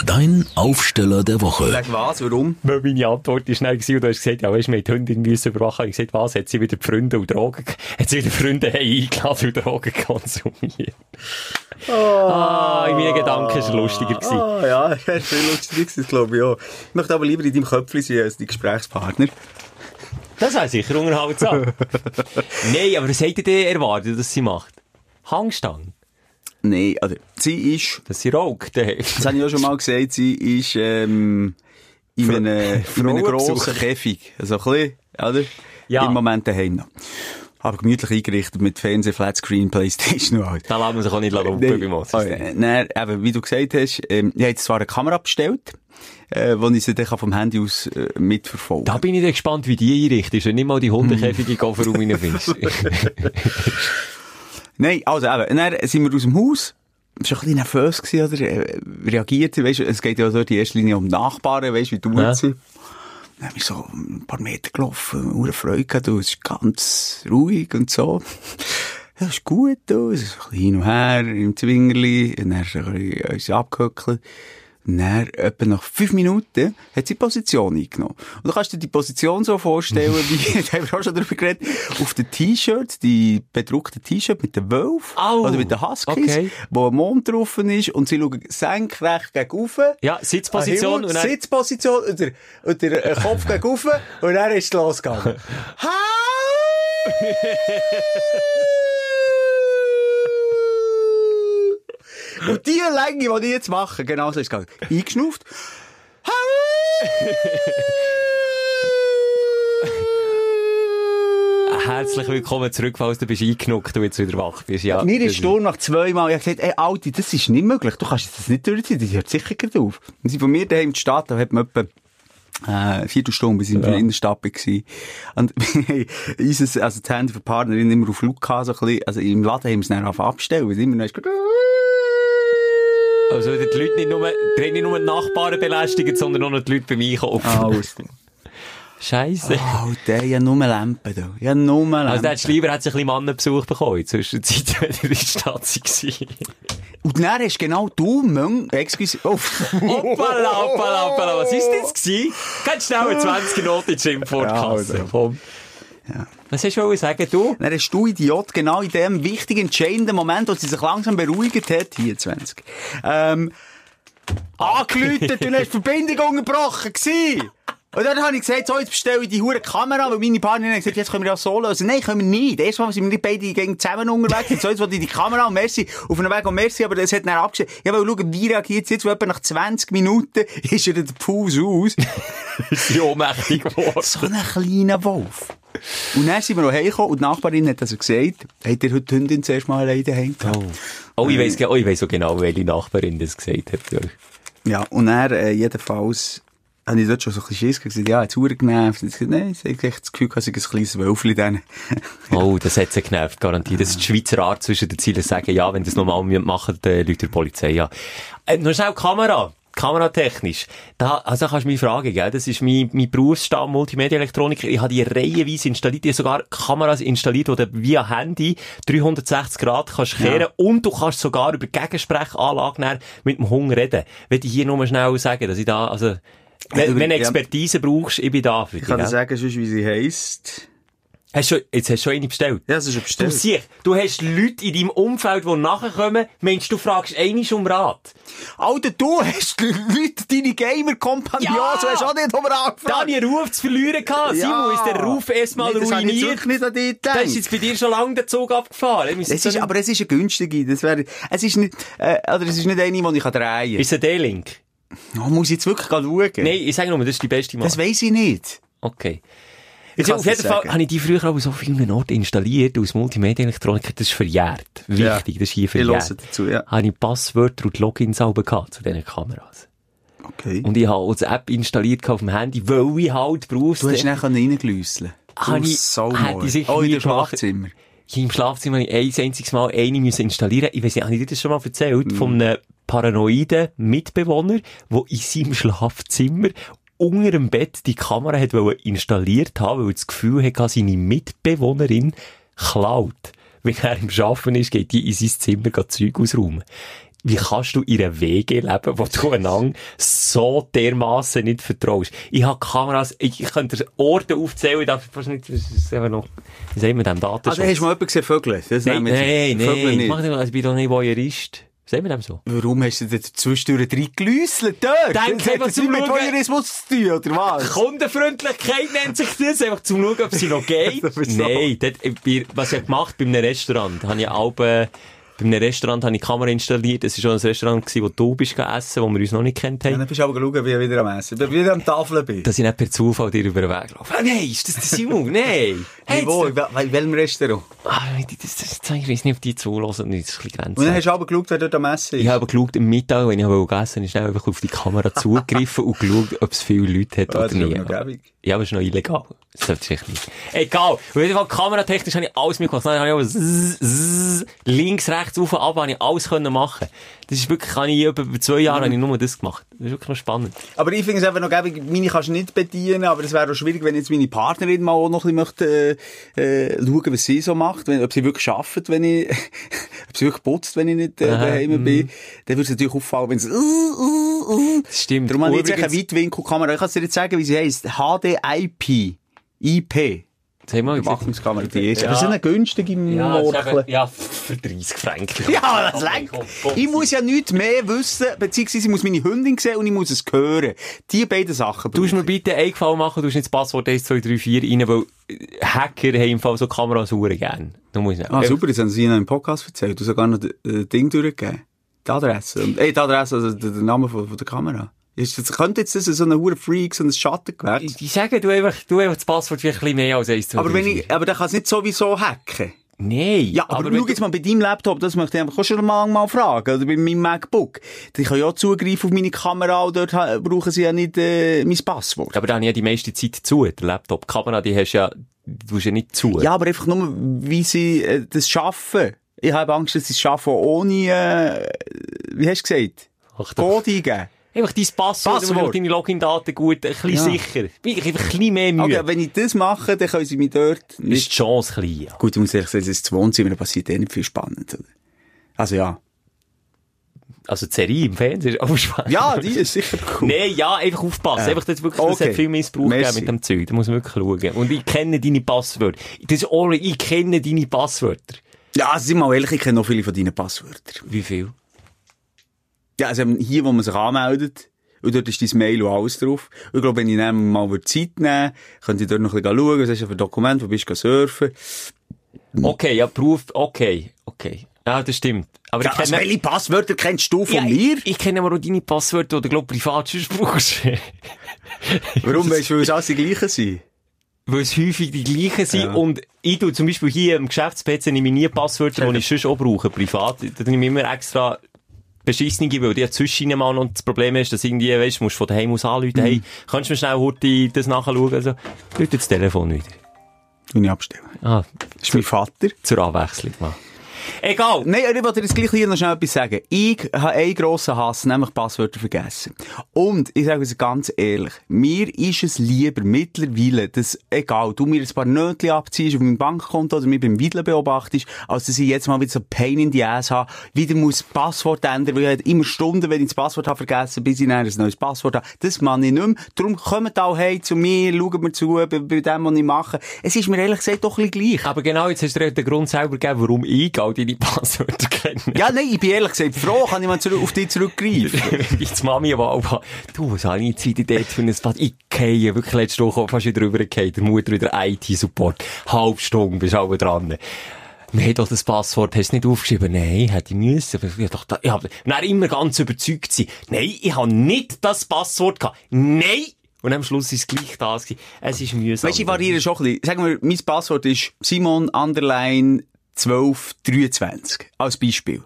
Dein Aufsteller der Woche. Sag was, warum? Weil meine Antwort war schnell gewesen, und du hast gesagt, ja, weisst, wir haben die Hündin müssen überwachen. Ich gesagt, was? Hat sie wieder Freunde und Drogen, [LAUGHS] hat sie wieder Freunde [LAUGHS] eingeladen und Drogen konsumiert? Ah, in meinen Gedanken war er lustiger gewesen. Ah, ja, das wäre viel lustiger gewesen, glaube ich auch. Ich möchte aber lieber in deinem Köpfchen sein als dein Gesprächspartner. Das wäre sicher unterhaltsam. [LAUGHS] Nein, aber was hättet ihr erwartet, dass sie macht? Hangstangen? Nein, also, sie ist, Dass sie raucht? das habe ich auch schon mal gesagt, sie ist, ähm, in einem, [LAUGHS] in einem grossen Käfig. Also ein bisschen, oder? Ja. Im Moment daheim noch. Aber gemütlich eingerichtet mit Fernseh, Flatscreen, Playstation und alles. Da lässt man sich auch nicht lumpen Nein, beim oh, Ossis. ja, nein, eben, wie du gesagt hast, ähm, ich habe jetzt zwar eine Kamera bestellt, äh, wo ich sie dann vom Handy aus äh, mitverfolgen Da bin ich dann gespannt, wie die einrichtest, wenn nicht mal die Hundekäfige [LAUGHS] Kofferraum reinfindest. [LAUGHS] Nein, also eben, dann sind wir aus dem Haus, schon ein bisschen nervös gewesen, oder, äh, reagiert, weißt du, es geht ja dort in erster Linie um Nachbarn, weißt du, wie du Ja. sind. Dann bin ich so ein paar Meter gelaufen, eine Freude gehabt, du, es ist ganz ruhig und so. [LAUGHS] Ja, ist gut, du, es ist ein bisschen hin und her, im Zwingerli, und dann ist ein bisschen abgehöckelt. Dann, etwa nach fünf Minuten, hat sie Position eingenommen. Und du kannst dir die Position so vorstellen, [LAUGHS] wie, [LAUGHS] da haben wir auch schon drüber geredet, auf den T-Shirts, die bedruckten T-Shirt mit den Wölfen, Au, oder mit den Huskies, okay. wo ein Mond drauf ist, und sie schauen senkrecht gegen rauf. ja, Sitzposition und dann... Sitzposition und der, und der äh, Kopf gegen rauf und dann ist es losgegangen. [LAUGHS] und die Länge, die ich jetzt mache, genau so ist es gegangen. Eingeschnauft. Herzlich willkommen zurück, falls du bist eingenuckt und jetzt wieder wach bist. Ja, Mir ist Sturm nach zweimal, ich habe gesagt, ey, Alti, das ist nicht möglich, du kannst das nicht durchziehen, das hört sicher gerade auf. Und sie von mir daheim in die Stadt, da hat man etwa, äh, Viertelstunde, bis ich in der Innenstadt war. Und, [LAUGHS] unser, also das Handy von der Partnerin immer auf Flug gehabt, so ein bisschen, also im Laden haben wir es dann auf abstellen, immer noch Also, die Leute nicht nur, die nicht nur Nachbarn belästigen, sondern auch noch die Leute beim Einkaufen. alles. Scheisse. Oh, der, habe nur Lampen da. Habe nur Lampen. Also, der lieber hat sich ein bisschen Mannenbesuch bekommen, in der Zwischenzeit, [LAUGHS] wenn er in der Stadt war. Und dann hast genau du, Mung, excuse, oh. Hoppala, hoppala, hoppala, was ist das gewesen? Ganz schnell eine 20 Minuten in die Schimpfwortkasse. Ja, also. Komm. Was hast du sagen, du? Dann hast du, Idiot, genau in dem wichtigen, entscheidenden Moment, wo sie sich langsam beruhigt hat, hier 20, ähm, angelütet und hast die Verbindung unterbrochen gewesen. Und dann habe ich gesagt, so, jetzt bestelle ich die hure Kamera, weil meine Partnerin hat gesagt, jetzt können wir das so lösen. Nein, können wir nicht. Erstmal sind wir nicht beide gegen zusammen unterwegs. Und so, jetzt wollte ich die Kamera und merci, auf einem Weg und merci, aber das hat dann abgestellt. Ja, weil schauen, wie reagiert es jetzt, wo etwa nach 20 Minuten [LAUGHS] ist er der Puls aus. [LAUGHS] Ist ja ohnmächtig geworden. So ein kleiner Wolf. Und dann sind wir noch heimgekommen und die Nachbarin hat also gesagt, hat ihr heute die Hündin zuerst mal alleine daheim gehabt? Oh, ich weiss, ge- oh, ich weiss so genau, welche Nachbarin das gesagt hat. Ja. Ja, und dann, äh, jedenfalls, habe ich dort schon so ein bisschen Schiss gesagt, ja, jetzt Uhr genervt. Ich gesagt, nein, ich habe echt das Gefühl, dass ich ein kleines Wölfli dann. [LAUGHS] Oh, das hat sie genervt, garantiert. Das ist die Schweizer Art zwischen den Zielen sagen, ja, wenn das nochmal machen, dann Leute der Polizei, ja. Äh, noch schnell Kamera. Kameratechnisch. Da, also kannst du mich fragen, gell? Das ist mein, mein Berufsstamm Multimedia-Elektronik. Ich habe die reihenweise installiert. Ich habe sogar Kameras installiert, wo du via Handy 360 Grad kannst kehren und du kannst sogar über Gegensprechanlagen mit dem Hund reden. Will ich hier nur schnell sagen, dass ich da, also, wenn, wenn du Ja. Expertise brauchst, ich bin da für dich. Ich kann dir sagen, sonst, wie sie heisst. Hast du, jetzt hast du schon eine bestellt. Ja, das ist ja Du bestellt. siehst, du hast Leute in deinem Umfeld, die nachkommen, meinst du, fragst einisch um Rat. Alter, du hast [LAUGHS] Leute, deine Gamer-Kompagnon, Ja! du hast auch nicht um Rat Da ich einen Ruf zu verlieren gehabt. Simon ist der Ruf erstmal Nee, ruiniert. nicht an dich Da gedacht. ist jetzt bei dir schon lange der Zug abgefahren. Es ist, aber es ist eine günstige. Das wäre, es ist nicht, äh, oder es ist nicht eine, die ich drehen kann. Ist es ein D-Link? Oh, muss ich jetzt wirklich schauen? Nein, ich sage nur, das ist die beste Marke. Das weiss ich nicht. Okay. Ich kann's auf jeden Fall habe ich die früher auch an so vielen Orten installiert, aus Multimedia-Elektronik. Das ist verjährt. Wichtig, das ist hier Ich verjährt. dazu, ja. Habe ich Passwörter und Logins selber gehabt zu diesen Kameras. Okay. Und ich habe auch die App installiert auf dem Handy, weil ich halt berufs... du hast nachher reingelüsseln. Habe ich- hätte ich sicher Oh, in. Schlafzimmer. Ich im Schlafzimmer habe ich ein einziges Mal eine müssen installieren. Ich weiß nicht, habe ich dir das schon mal erzählt? Von einem paranoiden Mitbewohner, der in seinem Schlafzimmer unter dem Bett die Kamera hat installiert haben, weil das Gefühl hatte, seine Mitbewohnerin klaut. Wenn er im Schaffen ist, geht die in sein Zimmer geht Zeug ausräumen. Wie kannst du in einer Wege leben, wo du einander so dermassen nicht vertraust? Ich habe Kameras, ich, könnte Orte aufzählen, ich darf fast nicht, das ist einfach noch, wie sagen wir dem Datenschutz? Also, hast du mal jemanden gesehen, Vögel? Das Nein, wir- nein, Vögel nein, nicht. mach nicht, mal, ich bin doch nicht Voyeurist. Sagen wir dem so? Warum hast du denn zwischendurch drei gelüsselt dort? Denk Das das zum mit. Voyeurismus zu tun, oder was? Kundenfreundlichkeit nennt sich das, einfach zum Schauen, ob sie noch [LAUGHS] geht. Das ist so. Nein, dort, was ich gemacht bei einem Restaurant, habe ich auch, bei einem Restaurant habe ich die Kamera installiert. Es war schon ein Restaurant, gewesen, wo du bist gegessen, wo wir uns noch nicht kennt Ja, haben. dann bist du aber schauen, wie ich wieder am Essen bin. Wie ich wieder am Tafel bin. Dass ich nicht per Zufall dir über den Weg laufe. Ah, nein, ist das der Simon? [LAUGHS] Nein! Hey, wo? In wel- in welchem Restaurant? Ah, das, das, das, ich weiß nicht, ob die zulassen. Das ist ein bisschen Und dann hast du aber geschaut, wer dort am Essen ist. Ich habe geschaut, am Mittag, wenn ich gegessen habe, ich schnell einfach auf die Kamera zugegriffen und geschaut, ob es viele Leute hat Ah, oder ist nicht. Ja, aber es ist noch illegal. Das sollte ich nicht. Egal. Auf jeden Fall, kameratechnisch habe ich alles mitgemacht. Dann habe ich auch zzz, zzz, links, rechts, auf und ab, habe ich alles können machen. Das ist wirklich, habe ich über zwei Jahre habe ich nur das gemacht. Das ist wirklich noch spannend. Aber ich finde es einfach noch gäbig, meine kannst du nicht bedienen, aber es wäre auch schwierig, wenn jetzt meine Partnerin mal auch noch ein bisschen möchte, äh, äh, schauen, was sie so macht, wenn, ob sie wirklich arbeitet, wenn ich, [LAUGHS] ob sie wirklich putzt, wenn ich nicht äh, daheim bin, dann würde es natürlich auffallen, wenn es, uh, uh, uh. Stimmt. Darum habe ich jetzt Übrigens- eine Weitwinkelkamera. Ich kann dir jetzt sagen, wie sie heisst. HDIP. IP. Sag mal, Überwachungskamera, die ist. Ja. Das ist eine günstige ja, das ist Morkel. eben- ja, für 30 Franken. [LAUGHS] Ja, das lenkt. Ich muss ja nichts mehr wissen, beziehungsweise ich muss meine Hündin sehen und ich muss es hören. Die beiden Sachen. Du musst mir bitte einen Gefallen machen, du hast nicht das Passwort 1, 2, 3, 4 rein, weil Hacker haben im Fall so Kameras hure gern. Du musst nicht. Ah, super, das haben sie in einem Podcast erzählt. Du hast sogar noch das äh, Ding durchgegeben. Die Adresse. Und, ey, die Adresse, also der, der Name von, von der Kamera. Ist das, könnte jetzt das so ein hure Freak, so ein Schattengewerk? Die sagen, du einfach, du einfach das Passwort vielleicht ein bisschen mehr als 1, 2, 3, Aber wenn 4. ich, aber der kann es nicht sowieso hacken. Nein. Ja, aber, wenn schau jetzt mal bei deinem Laptop, das möchte ich einfach schon mal, mal fragen, oder bei meinem MacBook. Die können ja auch Zugriff auf meine Kamera und dort brauchen sie ja nicht, äh, mein Passwort. Aber da habe ich ja die meiste Zeit zu, der Laptop. Die Kamera, die hast ja, du hast ja nicht zu. Ja, aber einfach nur, wie sie äh, das schaffen. Ich habe Angst, dass sie es schaffen ohne, äh, wie hast du gesagt? Ach. Code eingeben. Einfach dein Passwort, Passwort. deine Login-Daten gut, ein bisschen Ja. sicher. Wirklich einfach ein bisschen mehr Mühe. Okay, wenn ich das mache, dann können sie mich dort ist nicht... die Chance klein, ja. Gut, ich muss ehrlich sagen, das ist das Wohnzimmer, passiert eh nicht viel spannend. Oder? Also ja. Also die Serie im Fernsehen ist auch spannend. Ja, die ist sicher cool. Nein, ja, einfach aufpassen. Äh, Einfach, das, wirklich, das okay. hat viel Missbrauch gegeben mit dem Zeug. Da muss man wirklich schauen. Und ich kenne deine Passwörter. Das ist already, ich kenne deine Passwörter. Ja, also, sind wir mal ehrlich, ich kenne noch viele von deinen Passwörtern. Wie viel? Ja, also hier, wo man sich anmeldet, und dort ist dein Mail und alles drauf. Und ich glaube, wenn ich dann mal Zeit nehmen könnte ich dort noch ein bisschen schauen, was du für Dokumente, wo bist du surfen. Okay, ja, Beruf, okay, okay. Ja, das stimmt. Aber Ja, ich also, kenne... welche Passwörter kennst du von Ja, mir? Ich, ich kenne aber auch deine Passwörter, die du, glaub privat brauchst. [LAUGHS] Warum weißt du, weil es alles die gleichen sind? Weil es häufig die gleichen sind. Ja. Und ich tue zum Beispiel hier im Geschäfts-PC nehme ich nie Passwörter, die ich sonst auch brauche, privat. Da nehme ich immer extra beschissene, weil die zwischen mal noch das Problem ist, dass irgendwie, weißt, musst von daheim aus anrufen, Mhm. hey, kannst du mir schnell heute das nachschauen? Also, ruft das Telefon wieder. Und ich abstellen. Ah, Das ist mein Vater. zur Abwechslung mal. Egal. Nein, ich wollte dir das gleich hier noch schnell etwas sagen. Ich habe einen grossen Hass, nämlich Passwörter vergessen. Und ich sage es ganz ehrlich, mir ist es lieber mittlerweile, dass, egal, du mir ein paar Nötchen abziehst auf meinem Bankkonto oder mich beim Wiedle beobachtest, als dass ich jetzt mal wieder so Pain in the Ass habe, wieder muss Passwort ändern, weil ich halt immer Stunden, wenn ich das Passwort habe vergessen, bis ich dann ein neues Passwort habe. Das mache ich nicht mehr. Darum kommt auch hey zu mir, schaut mir zu, bei, bei dem, was ich mache. Es ist mir ehrlich gesagt doch ein bisschen gleich. Aber genau, jetzt hast du den Grund selber gegeben, warum ich all deine [LAUGHS] Passwörter kenne. Ja, nein, ich bin ehrlich gesagt froh, kann ich mal zurück, auf dich zurückgreifen. [LAUGHS] Ich die Mami war, du, was habe ich jetzt wieder dort für ein Pass? Ich gehe wirklich letzte Woche fast wieder rübergefallen. Der Mutter wieder IT-Support. Halb Stunde bist du auch dran. Wir haben doch das Passwort, hast du nicht aufgeschrieben? Nein, hätte ich müssen. Aber ich dachte, ich habe, dann immer ganz überzeugt sein. Nein, ich habe nicht das Passwort gehabt. Nein! Und am Schluss ist es gleich das gewesen. Es ist mühsam. Weißt du, ich variiere schon ein bisschen. Sagen wir, mein Passwort ist Simon Underline 1223. Als Beispiel.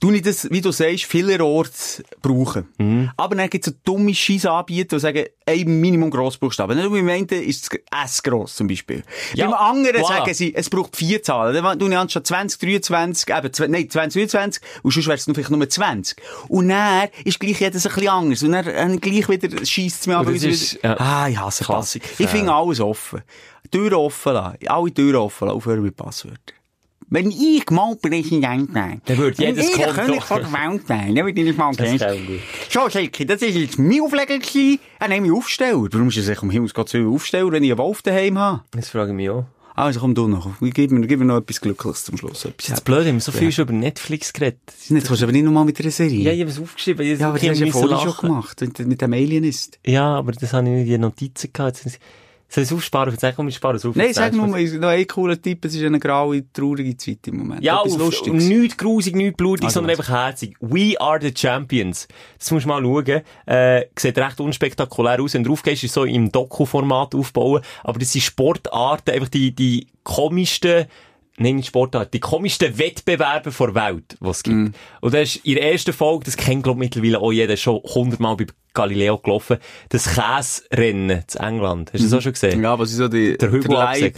tu ich das, wie du sagst, vielerorts brauchen. Mhm. Aber dann gibt es so dumme Scheissanbieter, die sagen, ein Minimum Grossbuchstaben. Dann beim einen ist das S gross zum Beispiel. Ja, beim anderen voilà. sagen sie, es braucht vier Zahlen. Dann tue ich anstatt 20, 23, eben, zwe- nein, 20, 23, und sonst wäre es noch vielleicht nur 20. Und dann ist gleich jedes ein bisschen anders. Und dann, dann gleich wieder scheisst es mir Und aber das wieder- ist, ja, Ah, ich hasse das. Klassik. Ich finde alles offen. Türen offen lassen. Alle Türen offen lassen. Aufhören mit Passwörtern. Wenn ich mal Präsident wäre, Dann würde jedes ich der Konto- König von der Welt wäre, dann würde ich mal ist auch gut. So, Schelke, das ist jetzt mein Aufleger gewesen. Ah, nein, mein Aufsteller. Warum ist es sich um Himmels Gott so Aufsteller, wenn ich einen Wolf daheim habe? Das frage ich mich auch. Also komm du noch. Gib mir, gib mir noch etwas Glückliches zum Schluss. Etwas Das ist blöd, wir haben so viel schon über Netflix geredet. Jetzt willst du aber nicht nochmal mit einer Serie. Ja, ich habe es aufgeschrieben. Ja aber das hast du ja vorhin schon gemacht, mit, dem Alienist. Ja, aber das habe ich nicht in den Notizen gehabt. Jetzt- Soll ich es aufsparen? Sag komm, ich spare es auf. Nein, sag nur, ist noch ein cooler Tipp, es ist eine graue, traurige Zeit im Moment. Ja, Etwas auf, Lustiges. nichts grusig, nichts blutig, Also sondern was? einfach herzig. We are the champions. Das musst du mal schauen. Äh, sieht recht unspektakulär aus. Wenn du draufgehst, ist so im Doku-Format aufbauen. Aber das sind Sportarten, einfach die, die komischsten, nein, nicht Sportarten, die komischsten Wettbewerbe der Welt, die es gibt. Mhm. Und das ist in der ersten Folge, das kennt, glaub ich, mittlerweile auch jeder schon hundertmal bei Galileo gelaufen, das Käserennen zu England. Hast du das auch schon gesehen? Ja, was ist so die, Der Hügel.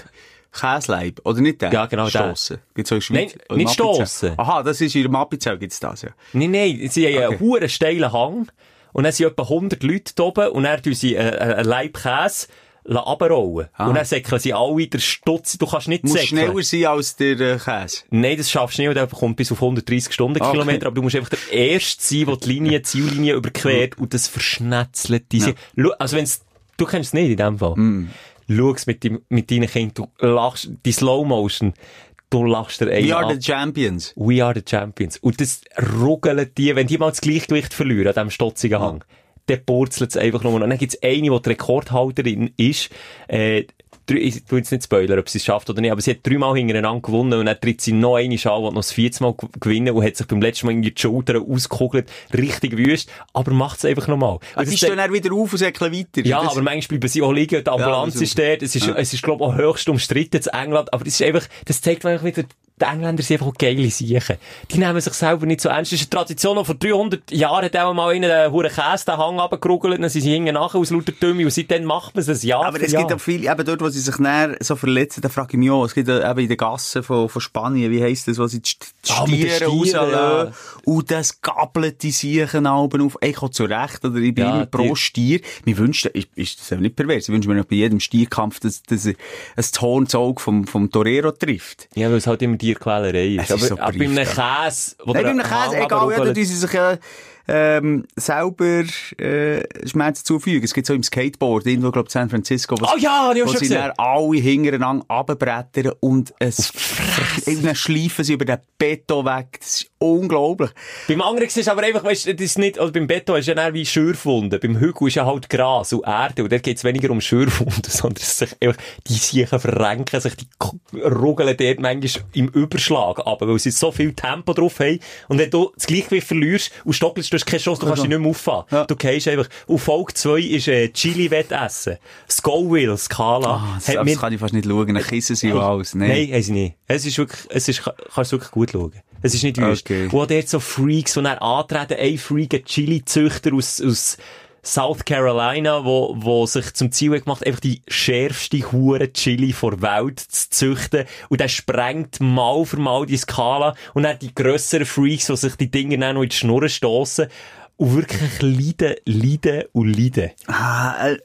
Käsleib, oder nicht der? Ja, genau, der. Stossen. Gibt's auch in der Schweiz? Nein, nicht stossen. Aha, das ist in der Appenzell gibt's das, ja. Nein, nein, sie haben Okay. einen huren steilen Hang. Und dann sind etwa 100 Leute da oben und dann tun sie äh, einen Leib Käse runterrollen. Und dann säckeln sie alle der Stutz. Du kannst nicht Muss säckeln. schneller sein als der äh, Käse. Nein, das schaffst du nicht, der kommt bis auf 130 Stundenkilometer, aber du musst einfach der Erste sein, der die Linie, die Ziellinie überquert und das verschnetzelt diese. Schau, Also wenn's, du kennst es nicht in dem Fall. Mm. Schau es mit, mit deinen Kindern, du lachst, die Slow Motion, du lachst dir einen We are ab. the champions. We are the champions. Und das ruggelt die, wenn die mal das Gleichgewicht verlieren an diesem stotzigen Hang, dann purzelt es einfach nur. Und dann gibt es eine, die die Rekordhalterin ist, äh, ich tu jetzt nicht spoilern, ob sie es schafft oder nicht, aber sie hat dreimal hintereinander gewonnen und dann tritt sie noch eine an, und noch das vierte Mal gewinnen und hat sich beim letzten Mal irgendwie die Schultern ausgekugelt, richtig wüst, aber macht es einfach nochmal. Ah, die das stehen dann wieder auf und säckeln weiter. ja, aber manchmal bleiben sie auch liegen, die Ambulanz aber ist dort, es ist, es ist, glaube ich, auch höchst umstritten zu England, aber das ist einfach, das zeigt einfach wieder, die Engländer sind einfach geile Siechen. Die nehmen sich selber nicht so ernst. Das ist eine Tradition, die vor 300 Jahren hat auch mal einen huren Käse den Hang runtergeruggelt, dann sind sie hinten nachher aus lauter Dümme und seitdem macht man es ein Jahr Aber es Jahr. gibt auch viele, eben dort, wo sie sich näher so verletzen, da frage ich mich auch, es gibt auch eben in den Gassen von, von Spanien, wie heisst das, wo sie die die Ah, Stiere rauslassen und das gabelt die Siechen Alben auf, ich auch zu Recht, oder ich bin Ja, immer pro die- Stier. Mir wünschte, ist, ist das eben nicht pervers, ich wünsche mir auch bei jedem Stierkampf, dass, dass ein Zorn Auge vom, vom Torero trifft. ja, weil es halt immer Tierquälerei ist. Es ist aber, so aber bei einem Käse, Nein, der beim Käse, egal, ja, da sie sich ja, ähm, selber, äh, Schmerzen zufügen. Es gibt so im Skateboard, irgendwo, glaub San Francisco, wo Oh ja, auch wo sie dann alle hintereinander runterbrettern und es, irgendwann schleifen sie über den Beton weg. Das ist unglaublich. Beim anderen ist aber einfach, weißt du, das ist nicht, also beim Beton ist ja dann wie Schürfwunden. Beim Hügel ist ja halt Gras und Erde. Und dort geht es weniger um Schürfwunden, [LAUGHS] sondern es sich einfach, die Siechen verrenken sich, die ruggeln dort manchmal im Überschlag ab, weil sie so viel Tempo drauf haben. Und wenn du das Gleichgewicht verlierst und stockelst, du hast keine Chance, du kannst dich nicht mehr auffahren. Ja. Du gehst einfach. Und Folge 2 ist, äh, Chili-Wettessen. Scoville, Skala. Ah, das, das mir- kann ich fast nicht schauen, dann kissen sie auch alles. Nein, Nein. sie nicht. Es ist wirklich, es ist, kannst du wirklich gut schauen. Es ist nicht wüst. Okay. Wo dort so Freaks, die dann antreten, ein Freak, ein Chili-Züchter aus, aus South Carolina, wo, wo sich zum Ziel hat gemacht, einfach die schärfste hure Chili vor Welt zu züchten. Und der sprengt mal für mal die Skala. Und dann die grösseren Freaks, die sich die Dinge dann noch in die Schnurren stossen. Und wirklich leiden, leiden und leiden. Ah, äh,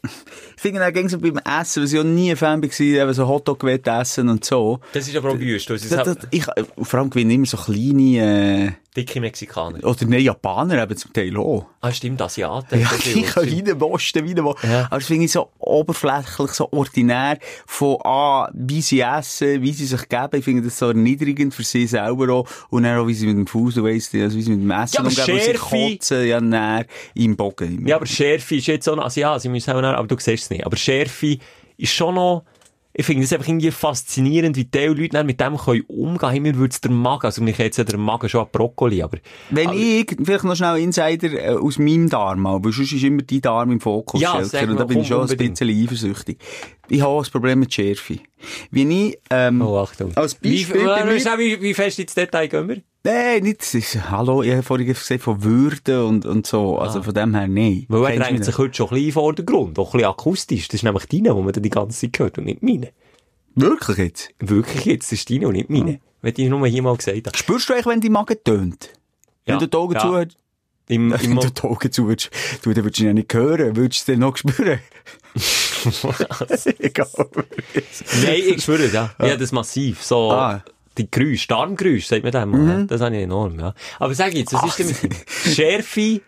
ich finde, dann ging so beim Essen, was ich auch nie ein Fan war, eben so Hotdog essen und so. Das ist aber auch wüst. Das ist Das, halt das, ich, äh, vor allem gewinnen immer so kleine, dicke Mexikaner. äh, oder ne, Japaner eben zum Teil auch. Ah, stimmt, Asiaten. Ja, Das ich kann lustig. rein posten, wie wo. Ja. Aber das finde ich so oberflächlich, so ordinär, von, ah, wie sie essen, wie sie sich geben. Ich finde das so erniedrigend für sie selber auch. Und dann auch, wie sie mit dem Fuß, weißt, also wie sie mit dem Essen Ja, umgehen, weil sie Schärfe- kotzen, ja, näher im Bogen. Ja, aber Schärfe ist jetzt so, also ja, sie müssen auch noch, aber du siehst es nicht. Aber Schärfe ist schon noch, ich finde es einfach irgendwie faszinierend, wie die Leute mit dem können umgehen können. Mir würde es der Magen, also mich jetzt ja der Magen schon an Brokkoli, aber, Wenn aber ich, vielleicht noch schnell Insider äh, aus meinem Darm, weil sonst ist immer dein Darm im Fokus, Ja, und da bin ich schon ein unbedingt. bisschen eifersüchtig. Ich habe auch ein Problem mit Schärfe. Wie ich, ähm, oh, Achtung. als Wie, Beispiel bei mir- wie, wie, wie fest ins Detail gehen wir? Nein, nicht, das ist, hallo, ich habe vorhin gesagt von Würde und, und so, also von dem her, nein. Weil er drängt sich heute schon ein bisschen in den Vordergrund, auch ein bisschen akustisch. Das ist nämlich deine, wo man dann die ganze Zeit hört und nicht meine. Wirklich jetzt? Wirklich jetzt, das ist deine und nicht meine. Wenn ich nur hier mal gesagt habe. Spürst du eigentlich, wenn dein Magen tönt? Ja, Wenn du die Augen ja. zu hast? Im, [LAUGHS] Wenn im du die Augen zu hast, du, dann würdest du ihn ja nicht hören, würdest du es dann noch spüren? [LAUGHS] Egal. [LAUGHS] Nein, ich schwöre es, ja. Habe das massiv. So, Ah. die Geräusche, Darmgeräusche, sagt man dem mal. Das habe ich enorm, ja. Aber sag jetzt, was ist denn mit Schärfe?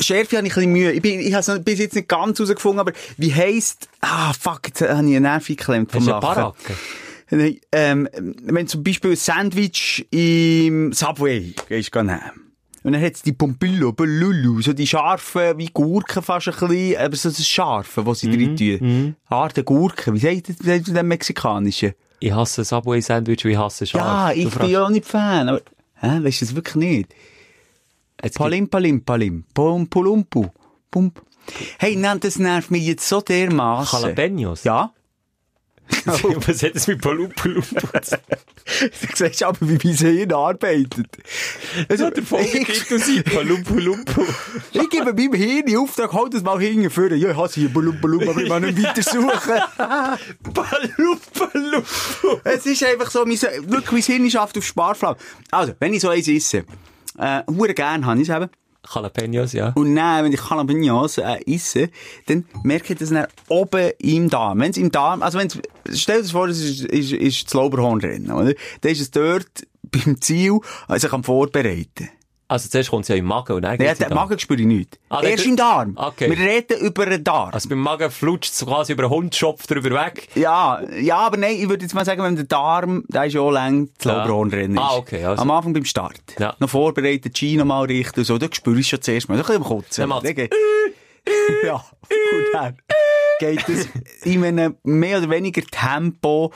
Schärfe habe ich ein bisschen Mühe. Ich, bin, ich habe es bis jetzt nicht ganz herausgefunden, aber wie heisst, ah, fuck, jetzt habe ich einen Nerv geklemmt vom Lachen. Baracke? Nein, ähm, wenn zum Beispiel ein Sandwich im Subway gehst du nehmen. Und dann hat's die Pompillo, Belulu, so die scharfen, wie Gurken fast ein bisschen, aber so das Scharfe, was sie drin tun. Harte Gurken, wie sagt wie sagt das im Mexikanischen? Ich hasse Subway-Sandwich und ich hasse Scharf. Ja, ich bin ja auch nicht Fan, aber, hä, weißt du das wirklich nicht? Jetzt Palim, palim, palim, pum, pulumpu, pum. Hey, nein, das nervt mich jetzt so dermaßen. Jalapenos? Ja? [LAUGHS] Was hat das mit Palupalumpu [LAUGHS] zu tun? Du siehst aber, wie mein Hirn arbeitet. Also, Der Folgetitel sein, Palupalumpu. Ich gebe meinem Hirn den Auftrag, halt das mal hingeführen. Ja, ich hasse hier Balum, aber ich will nicht weiter suchen. [LAUGHS] Palupalumpu. es ist einfach so, mein, wirklich, mein Hirn schafft auf Sparflamme. Also, wenn ich so eins esse, äh, hure gern habe ich es eben. Jalapenos, ja. Und dann, wenn ich Jalapenos äh, esse, dann merke ich das dann oben im Darm. Wenn es im Darm, also wenn stell dir das vor, das ist, ist, ist das Lauberhornrennen, oder? Dann ist es dort beim Ziel, also ich kann vorbereiten. Also zuerst kommt es ja im Magen und dann Ja, geht's in den den. Magen spüre ich nicht. Ah, Erst im Darm. Okay. Wir reden über den Darm. Also beim Magen flutscht es quasi über einen Hundschopf drüber weg. Ja, ja, aber nein, ich würde jetzt mal sagen, wenn der Darm, der ist ja auch lang, das Ja. Lauberhornrennen ist. Ah, okay, also. Am Anfang beim Start. Ja. Noch vorbereitet, Ski noch mal richten und so, da spürst du schon zuerst mal. Ein bisschen am Kotzen. Dann geht- [LAUGHS] ja, und dann geht es [LAUGHS] in einem mehr oder weniger Tempo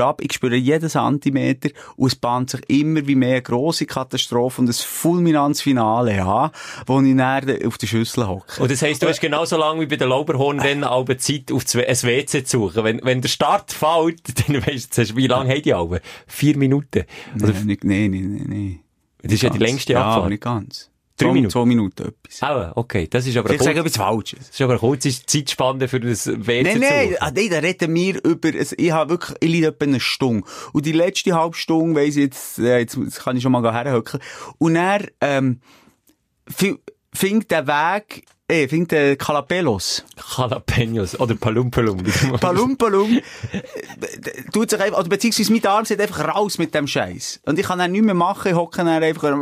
ab. Ich spüre jeden Zentimeter und es bahnt sich immer wie mehr eine grosse Katastrophe und ein fulminantes Finale an, wo ich dann auf der Schüssel hocke. Und das heisst, du hast genauso lange wie bei den Lauberhornrennen alle Zeit auf ein WC zu suchen. Wenn, wenn der Start fällt, [LAUGHS] dann weisst du, wie lange haben die alle? Vier Minuten. Nein, nein, nein, nein, nein. das ist ja die Ganz. längste Ja, Abfahrt. nicht ganz. Drei Minuten? Zwei Minuten etwas. Ah, okay. Das ist aber Ich sage etwas Falsches. das ist aber eine kurze Zeitspanne für das WC Nein, nein, ah, nein, da reden wir über, ich habe wirklich, ich liege etwa eine Stunde. Und die letzte halbe Stunde weiss ich jetzt, äh, jetzt jetzt kann ich schon mal herhöckeln. Und er, ähm, fi- findet der Weg, eh, findet der Calapelos. Jalapenos oder Palumpalum. Palum, palum, äh, tut sich einfach, oder beziehungsweise mein Arm sieht einfach raus mit dem Scheiß. Und ich kann dann nichts mehr machen, ich hocke dann einfach, äh,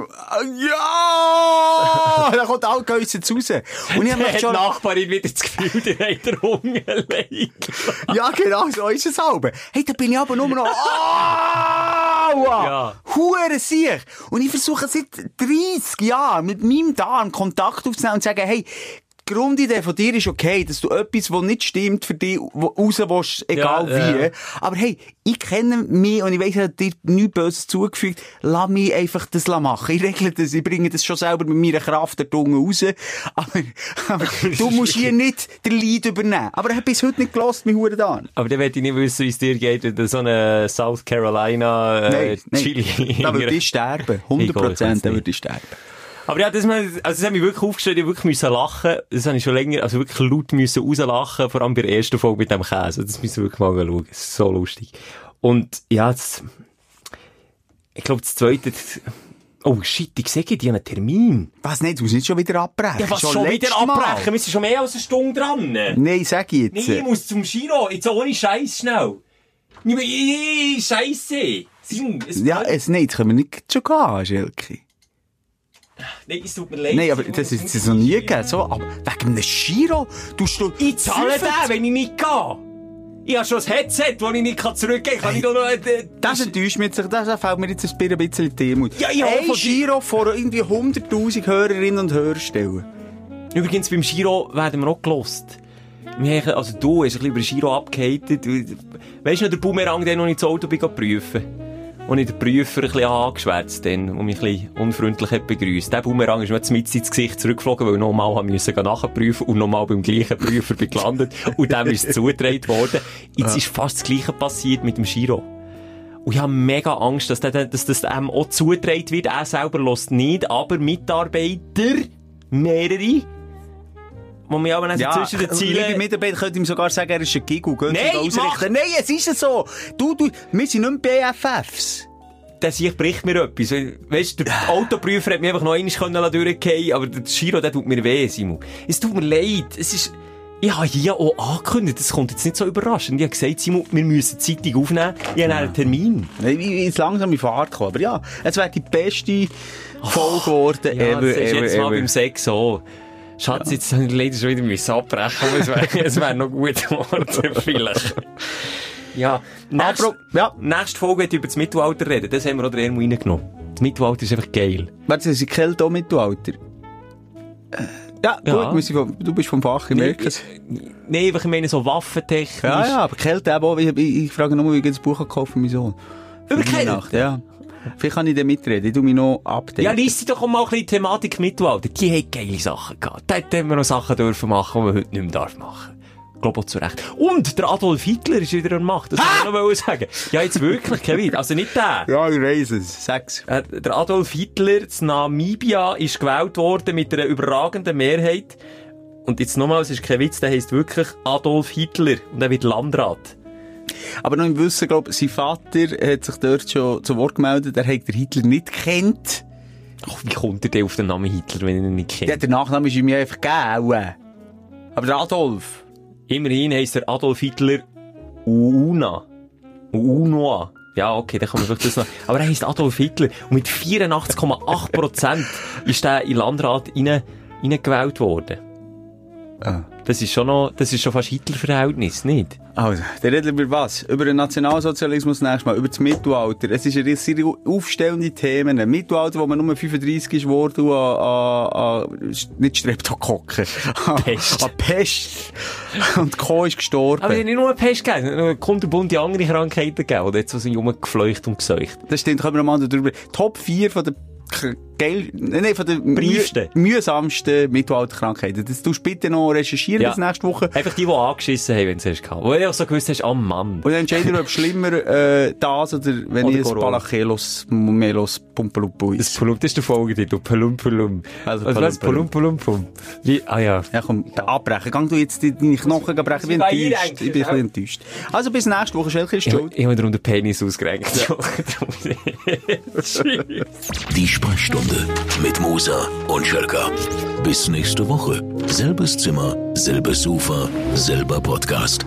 ja! [LAUGHS] dann kommt all Geissen raus. Und ich habe hat die schon, Nachbarin wieder das Gefühl, der hat den Hunger. [LAUGHS] Ja, genau, so ist es halb. Hey, da bin ich aber nur noch, [LAUGHS] aua! Ja. Hure Sieg! Und ich versuche seit 30 Jahren mit meinem Darm Kontakt aufzunehmen und zu sagen, hey, die Grundidee von dir ist okay, dass du etwas, was nicht stimmt, für dich raus willst, egal Ja, wie. ja. Aber hey, ich kenne mich und ich weiss, ich habe dir nichts Böses zugefügt. Lass mich einfach das machen. Ich regle das, ich bringe das schon selber mit meiner Kraft der Tunge raus. Aber, aber [LAUGHS] du musst hier nicht den Leid übernehmen. Aber ich habe bis heute nicht gelost, mein Huren Darm. Aber dann möchte ich nicht wissen, wie es dir geht, wenn du so eine South Carolina äh, Chili Da würde ich sterben. [LAUGHS] 100 Ich Prozent, weiß da nicht. würde ich sterben. Aber ja, das, also das hat mich wirklich aufgestellt, ich wirklich müssen lachen. Das habe ich schon länger, also wirklich laut müssen rauslachen, vor allem bei der ersten Folge mit dem Käse. Das müssen wir wirklich mal schauen. Das ist so lustig. Und ja, das, ich glaube, das zweite, das, oh shit, ich sehe, die haben einen Termin. Was nicht? Du musst nicht schon wieder abbrechen. Ja, was schon, wieder letztes Mal. abbrechen? Wir sind schon mehr als eine Stunde dran. Nein, sag ich jetzt. Nee, ich muss zum Giro, jetzt ohne Scheiß schnell. Nicht es, ja, es, nein, jetzt können wir nicht schon gehen, Schelke. Nein, es tut mir leid. Nein, aber das ist es noch nie gegeben. So, aber wegen einem Giro, du du Ich zahle den, wenn ich nicht gehe. Ich habe schon ein Headset, das ich nicht zurückgeben kann. Kann ich doch noch... Äh, Das enttäuscht mich jetzt, das fällt mir jetzt ein bisschen Demut. Ja, ich hoffe, Ein Giro vor irgendwie 100'000 Hörerinnen und Hörern stellen. Übrigens, beim Giro werden wir auch gelost. Also du hast ein bisschen über Giro abgehatet. Weißt du noch, der Boomerang, den noch nicht das Auto prüfen Und ich den Prüfer ein bisschen angeschwärzt, dann, und mich ein bisschen unfreundlich hat begrüßt. Der Boomerang ist mir jetzt mit ins Gesicht zurückgeflogen, weil ich nochmal müssen nachprüfen und nochmal beim gleichen Prüfer bin gelandet. [LAUGHS] Und dem ist es zugetragen worden. Jetzt ist fast das Gleiche passiert mit dem Giro. Und ich habe mega Angst, dass, der, dass das einem auch zugetragen wird. Er selber lässt nicht, aber Mitarbeiter, mehrere, wo mir aber Ja, zwischen den liebe Zielen... Mitarbeiter könnte ihm sogar sagen, er ist ein Giggle. Sie Nein, mach- Nein, es ist so. Du, du, wir sind nicht mehr BFFs. der sich bricht mir etwas. Weißt du, der Autoprüfer hat mich einfach noch einmal können durchgehen aber der Giro, der tut mir weh, Simon. Es tut mir leid. Es ist, ich habe hier auch angekündigt, das kommt jetzt nicht so überraschend. Ich habe gesagt, Simon, wir müssen Zeitung aufnehmen. Ich habe einen Termin. Ich bin jetzt langsam in Fahrt gekommen. Aber ja, es wäre die beste Folge geworden. Ja, ever, das ist ever, jetzt mal ever. beim Sex so. Schatz, jetzt habe ich leider schon wieder müssen abbrechen, aber es wäre [LAUGHS] wär noch gut geworden, [LAUGHS] vielleicht. Ja, nächste, Apro- ja. nächste Folge wird über das Mittelalter reden. Das haben wir auch Ermo reingenommen. Das Mittelalter ist einfach geil. Warte, das ist Kälte auch Mittelalter. Äh, Ja, Ja. gut, vom, du bist vom Fach, ich merke es. Nein, ich meine so waffentechnisch. Ja, ja, aber Kälte eben auch. Ich, ich, ich frage nur, wie ich das Buch gekauft für meinen Sohn. Über Kälte? Ja. Vielleicht kann ich dann mitreden. Ich tu mich noch updaten. Ja, liest sie doch mal ein bisschen die Thematik Mittelalter. Die hat geile Sachen gehabt. Da hätten wir noch Sachen dürfen machen, die man heute nicht mehr darf machen. Ich glaube auch zu Recht. Und der Adolf Hitler ist wieder an Macht. Das wollte ich noch sagen. Ja, jetzt wirklich, Kevin. Also nicht der. Ja, ich weiss es. Sag's. Äh, Der Adolf Hitler zu Namibia ist gewählt worden mit einer überragenden Mehrheit. Und jetzt nochmal, es ist kein Witz, der heisst wirklich Adolf Hitler. Und er wird Landrat. Aber noch im Wissen, glaub, sein Vater hat sich dort schon zu Wort gemeldet, er hat den Hitler nicht kennt. Ach, wie kommt er denn auf den Namen Hitler, wenn er ihn nicht Ja, kennt? der Nachname ist ihm ja einfach gegeben. Aber der Adolf. Immerhin heisst er Adolf Hitler Una. Unoa. Ja, okay, dann kann man vielleicht das noch. Aber er heisst Adolf Hitler. Und mit 84,8% ist er in Landrat rein, reingewählt worden. Ah. Das ist schon noch, das ist schon fast Hitler-Verhältnis, nicht? Also, dann reden wir über was? Über den Nationalsozialismus nächstes Mal, über das Mittelalter. Es ist eine sehr aufstellende Themen. Ein Mittelalter, wo man nur 35 ist worden an, an, an nicht Streptokokken, an, Pest. [LAUGHS] an Pest. Und Co. ist gestorben. Aber es hat nicht nur eine Pest gegeben, kunterbunte andere Krankheiten gegeben, oder? Jetzt so sind rumgefleucht und geseucht. Das stimmt, können wir mal darüber. Top 4 von der geil, nein, von den Briefsten. müh mühsamsten Mittelalterkrankheiten. Das tust du bitte noch recherchieren Ja. bis nächste Woche. Einfach die, die angeschissen haben, wenn sie es gehabt Wo du auch so gewusst hast, oh Mann. Und dann entscheiden wir, ob schlimmer äh, das oder wenn Oder ich ein Corona. Balachelos, Melos, Pumpelupu Das ist. Pulum, das ist der Folgetitel. Pulum, Pulum. Also, Was Pulum. Wie, ah ja. Ja, komm, abbrechen. Gang du jetzt deine Knochen brechen. Ich bin enttäuscht. Ich bin ein ja. bisschen enttäuscht. Also bis nächste Woche. Schelke ist Ich, schuld. ich habe darum den Penis ausgerenkt. [LAUGHS] Die Sprechstunde mit Musa und Schelka. Bis nächste Woche. Selbes Zimmer, selbes Sofa, selber Podcast.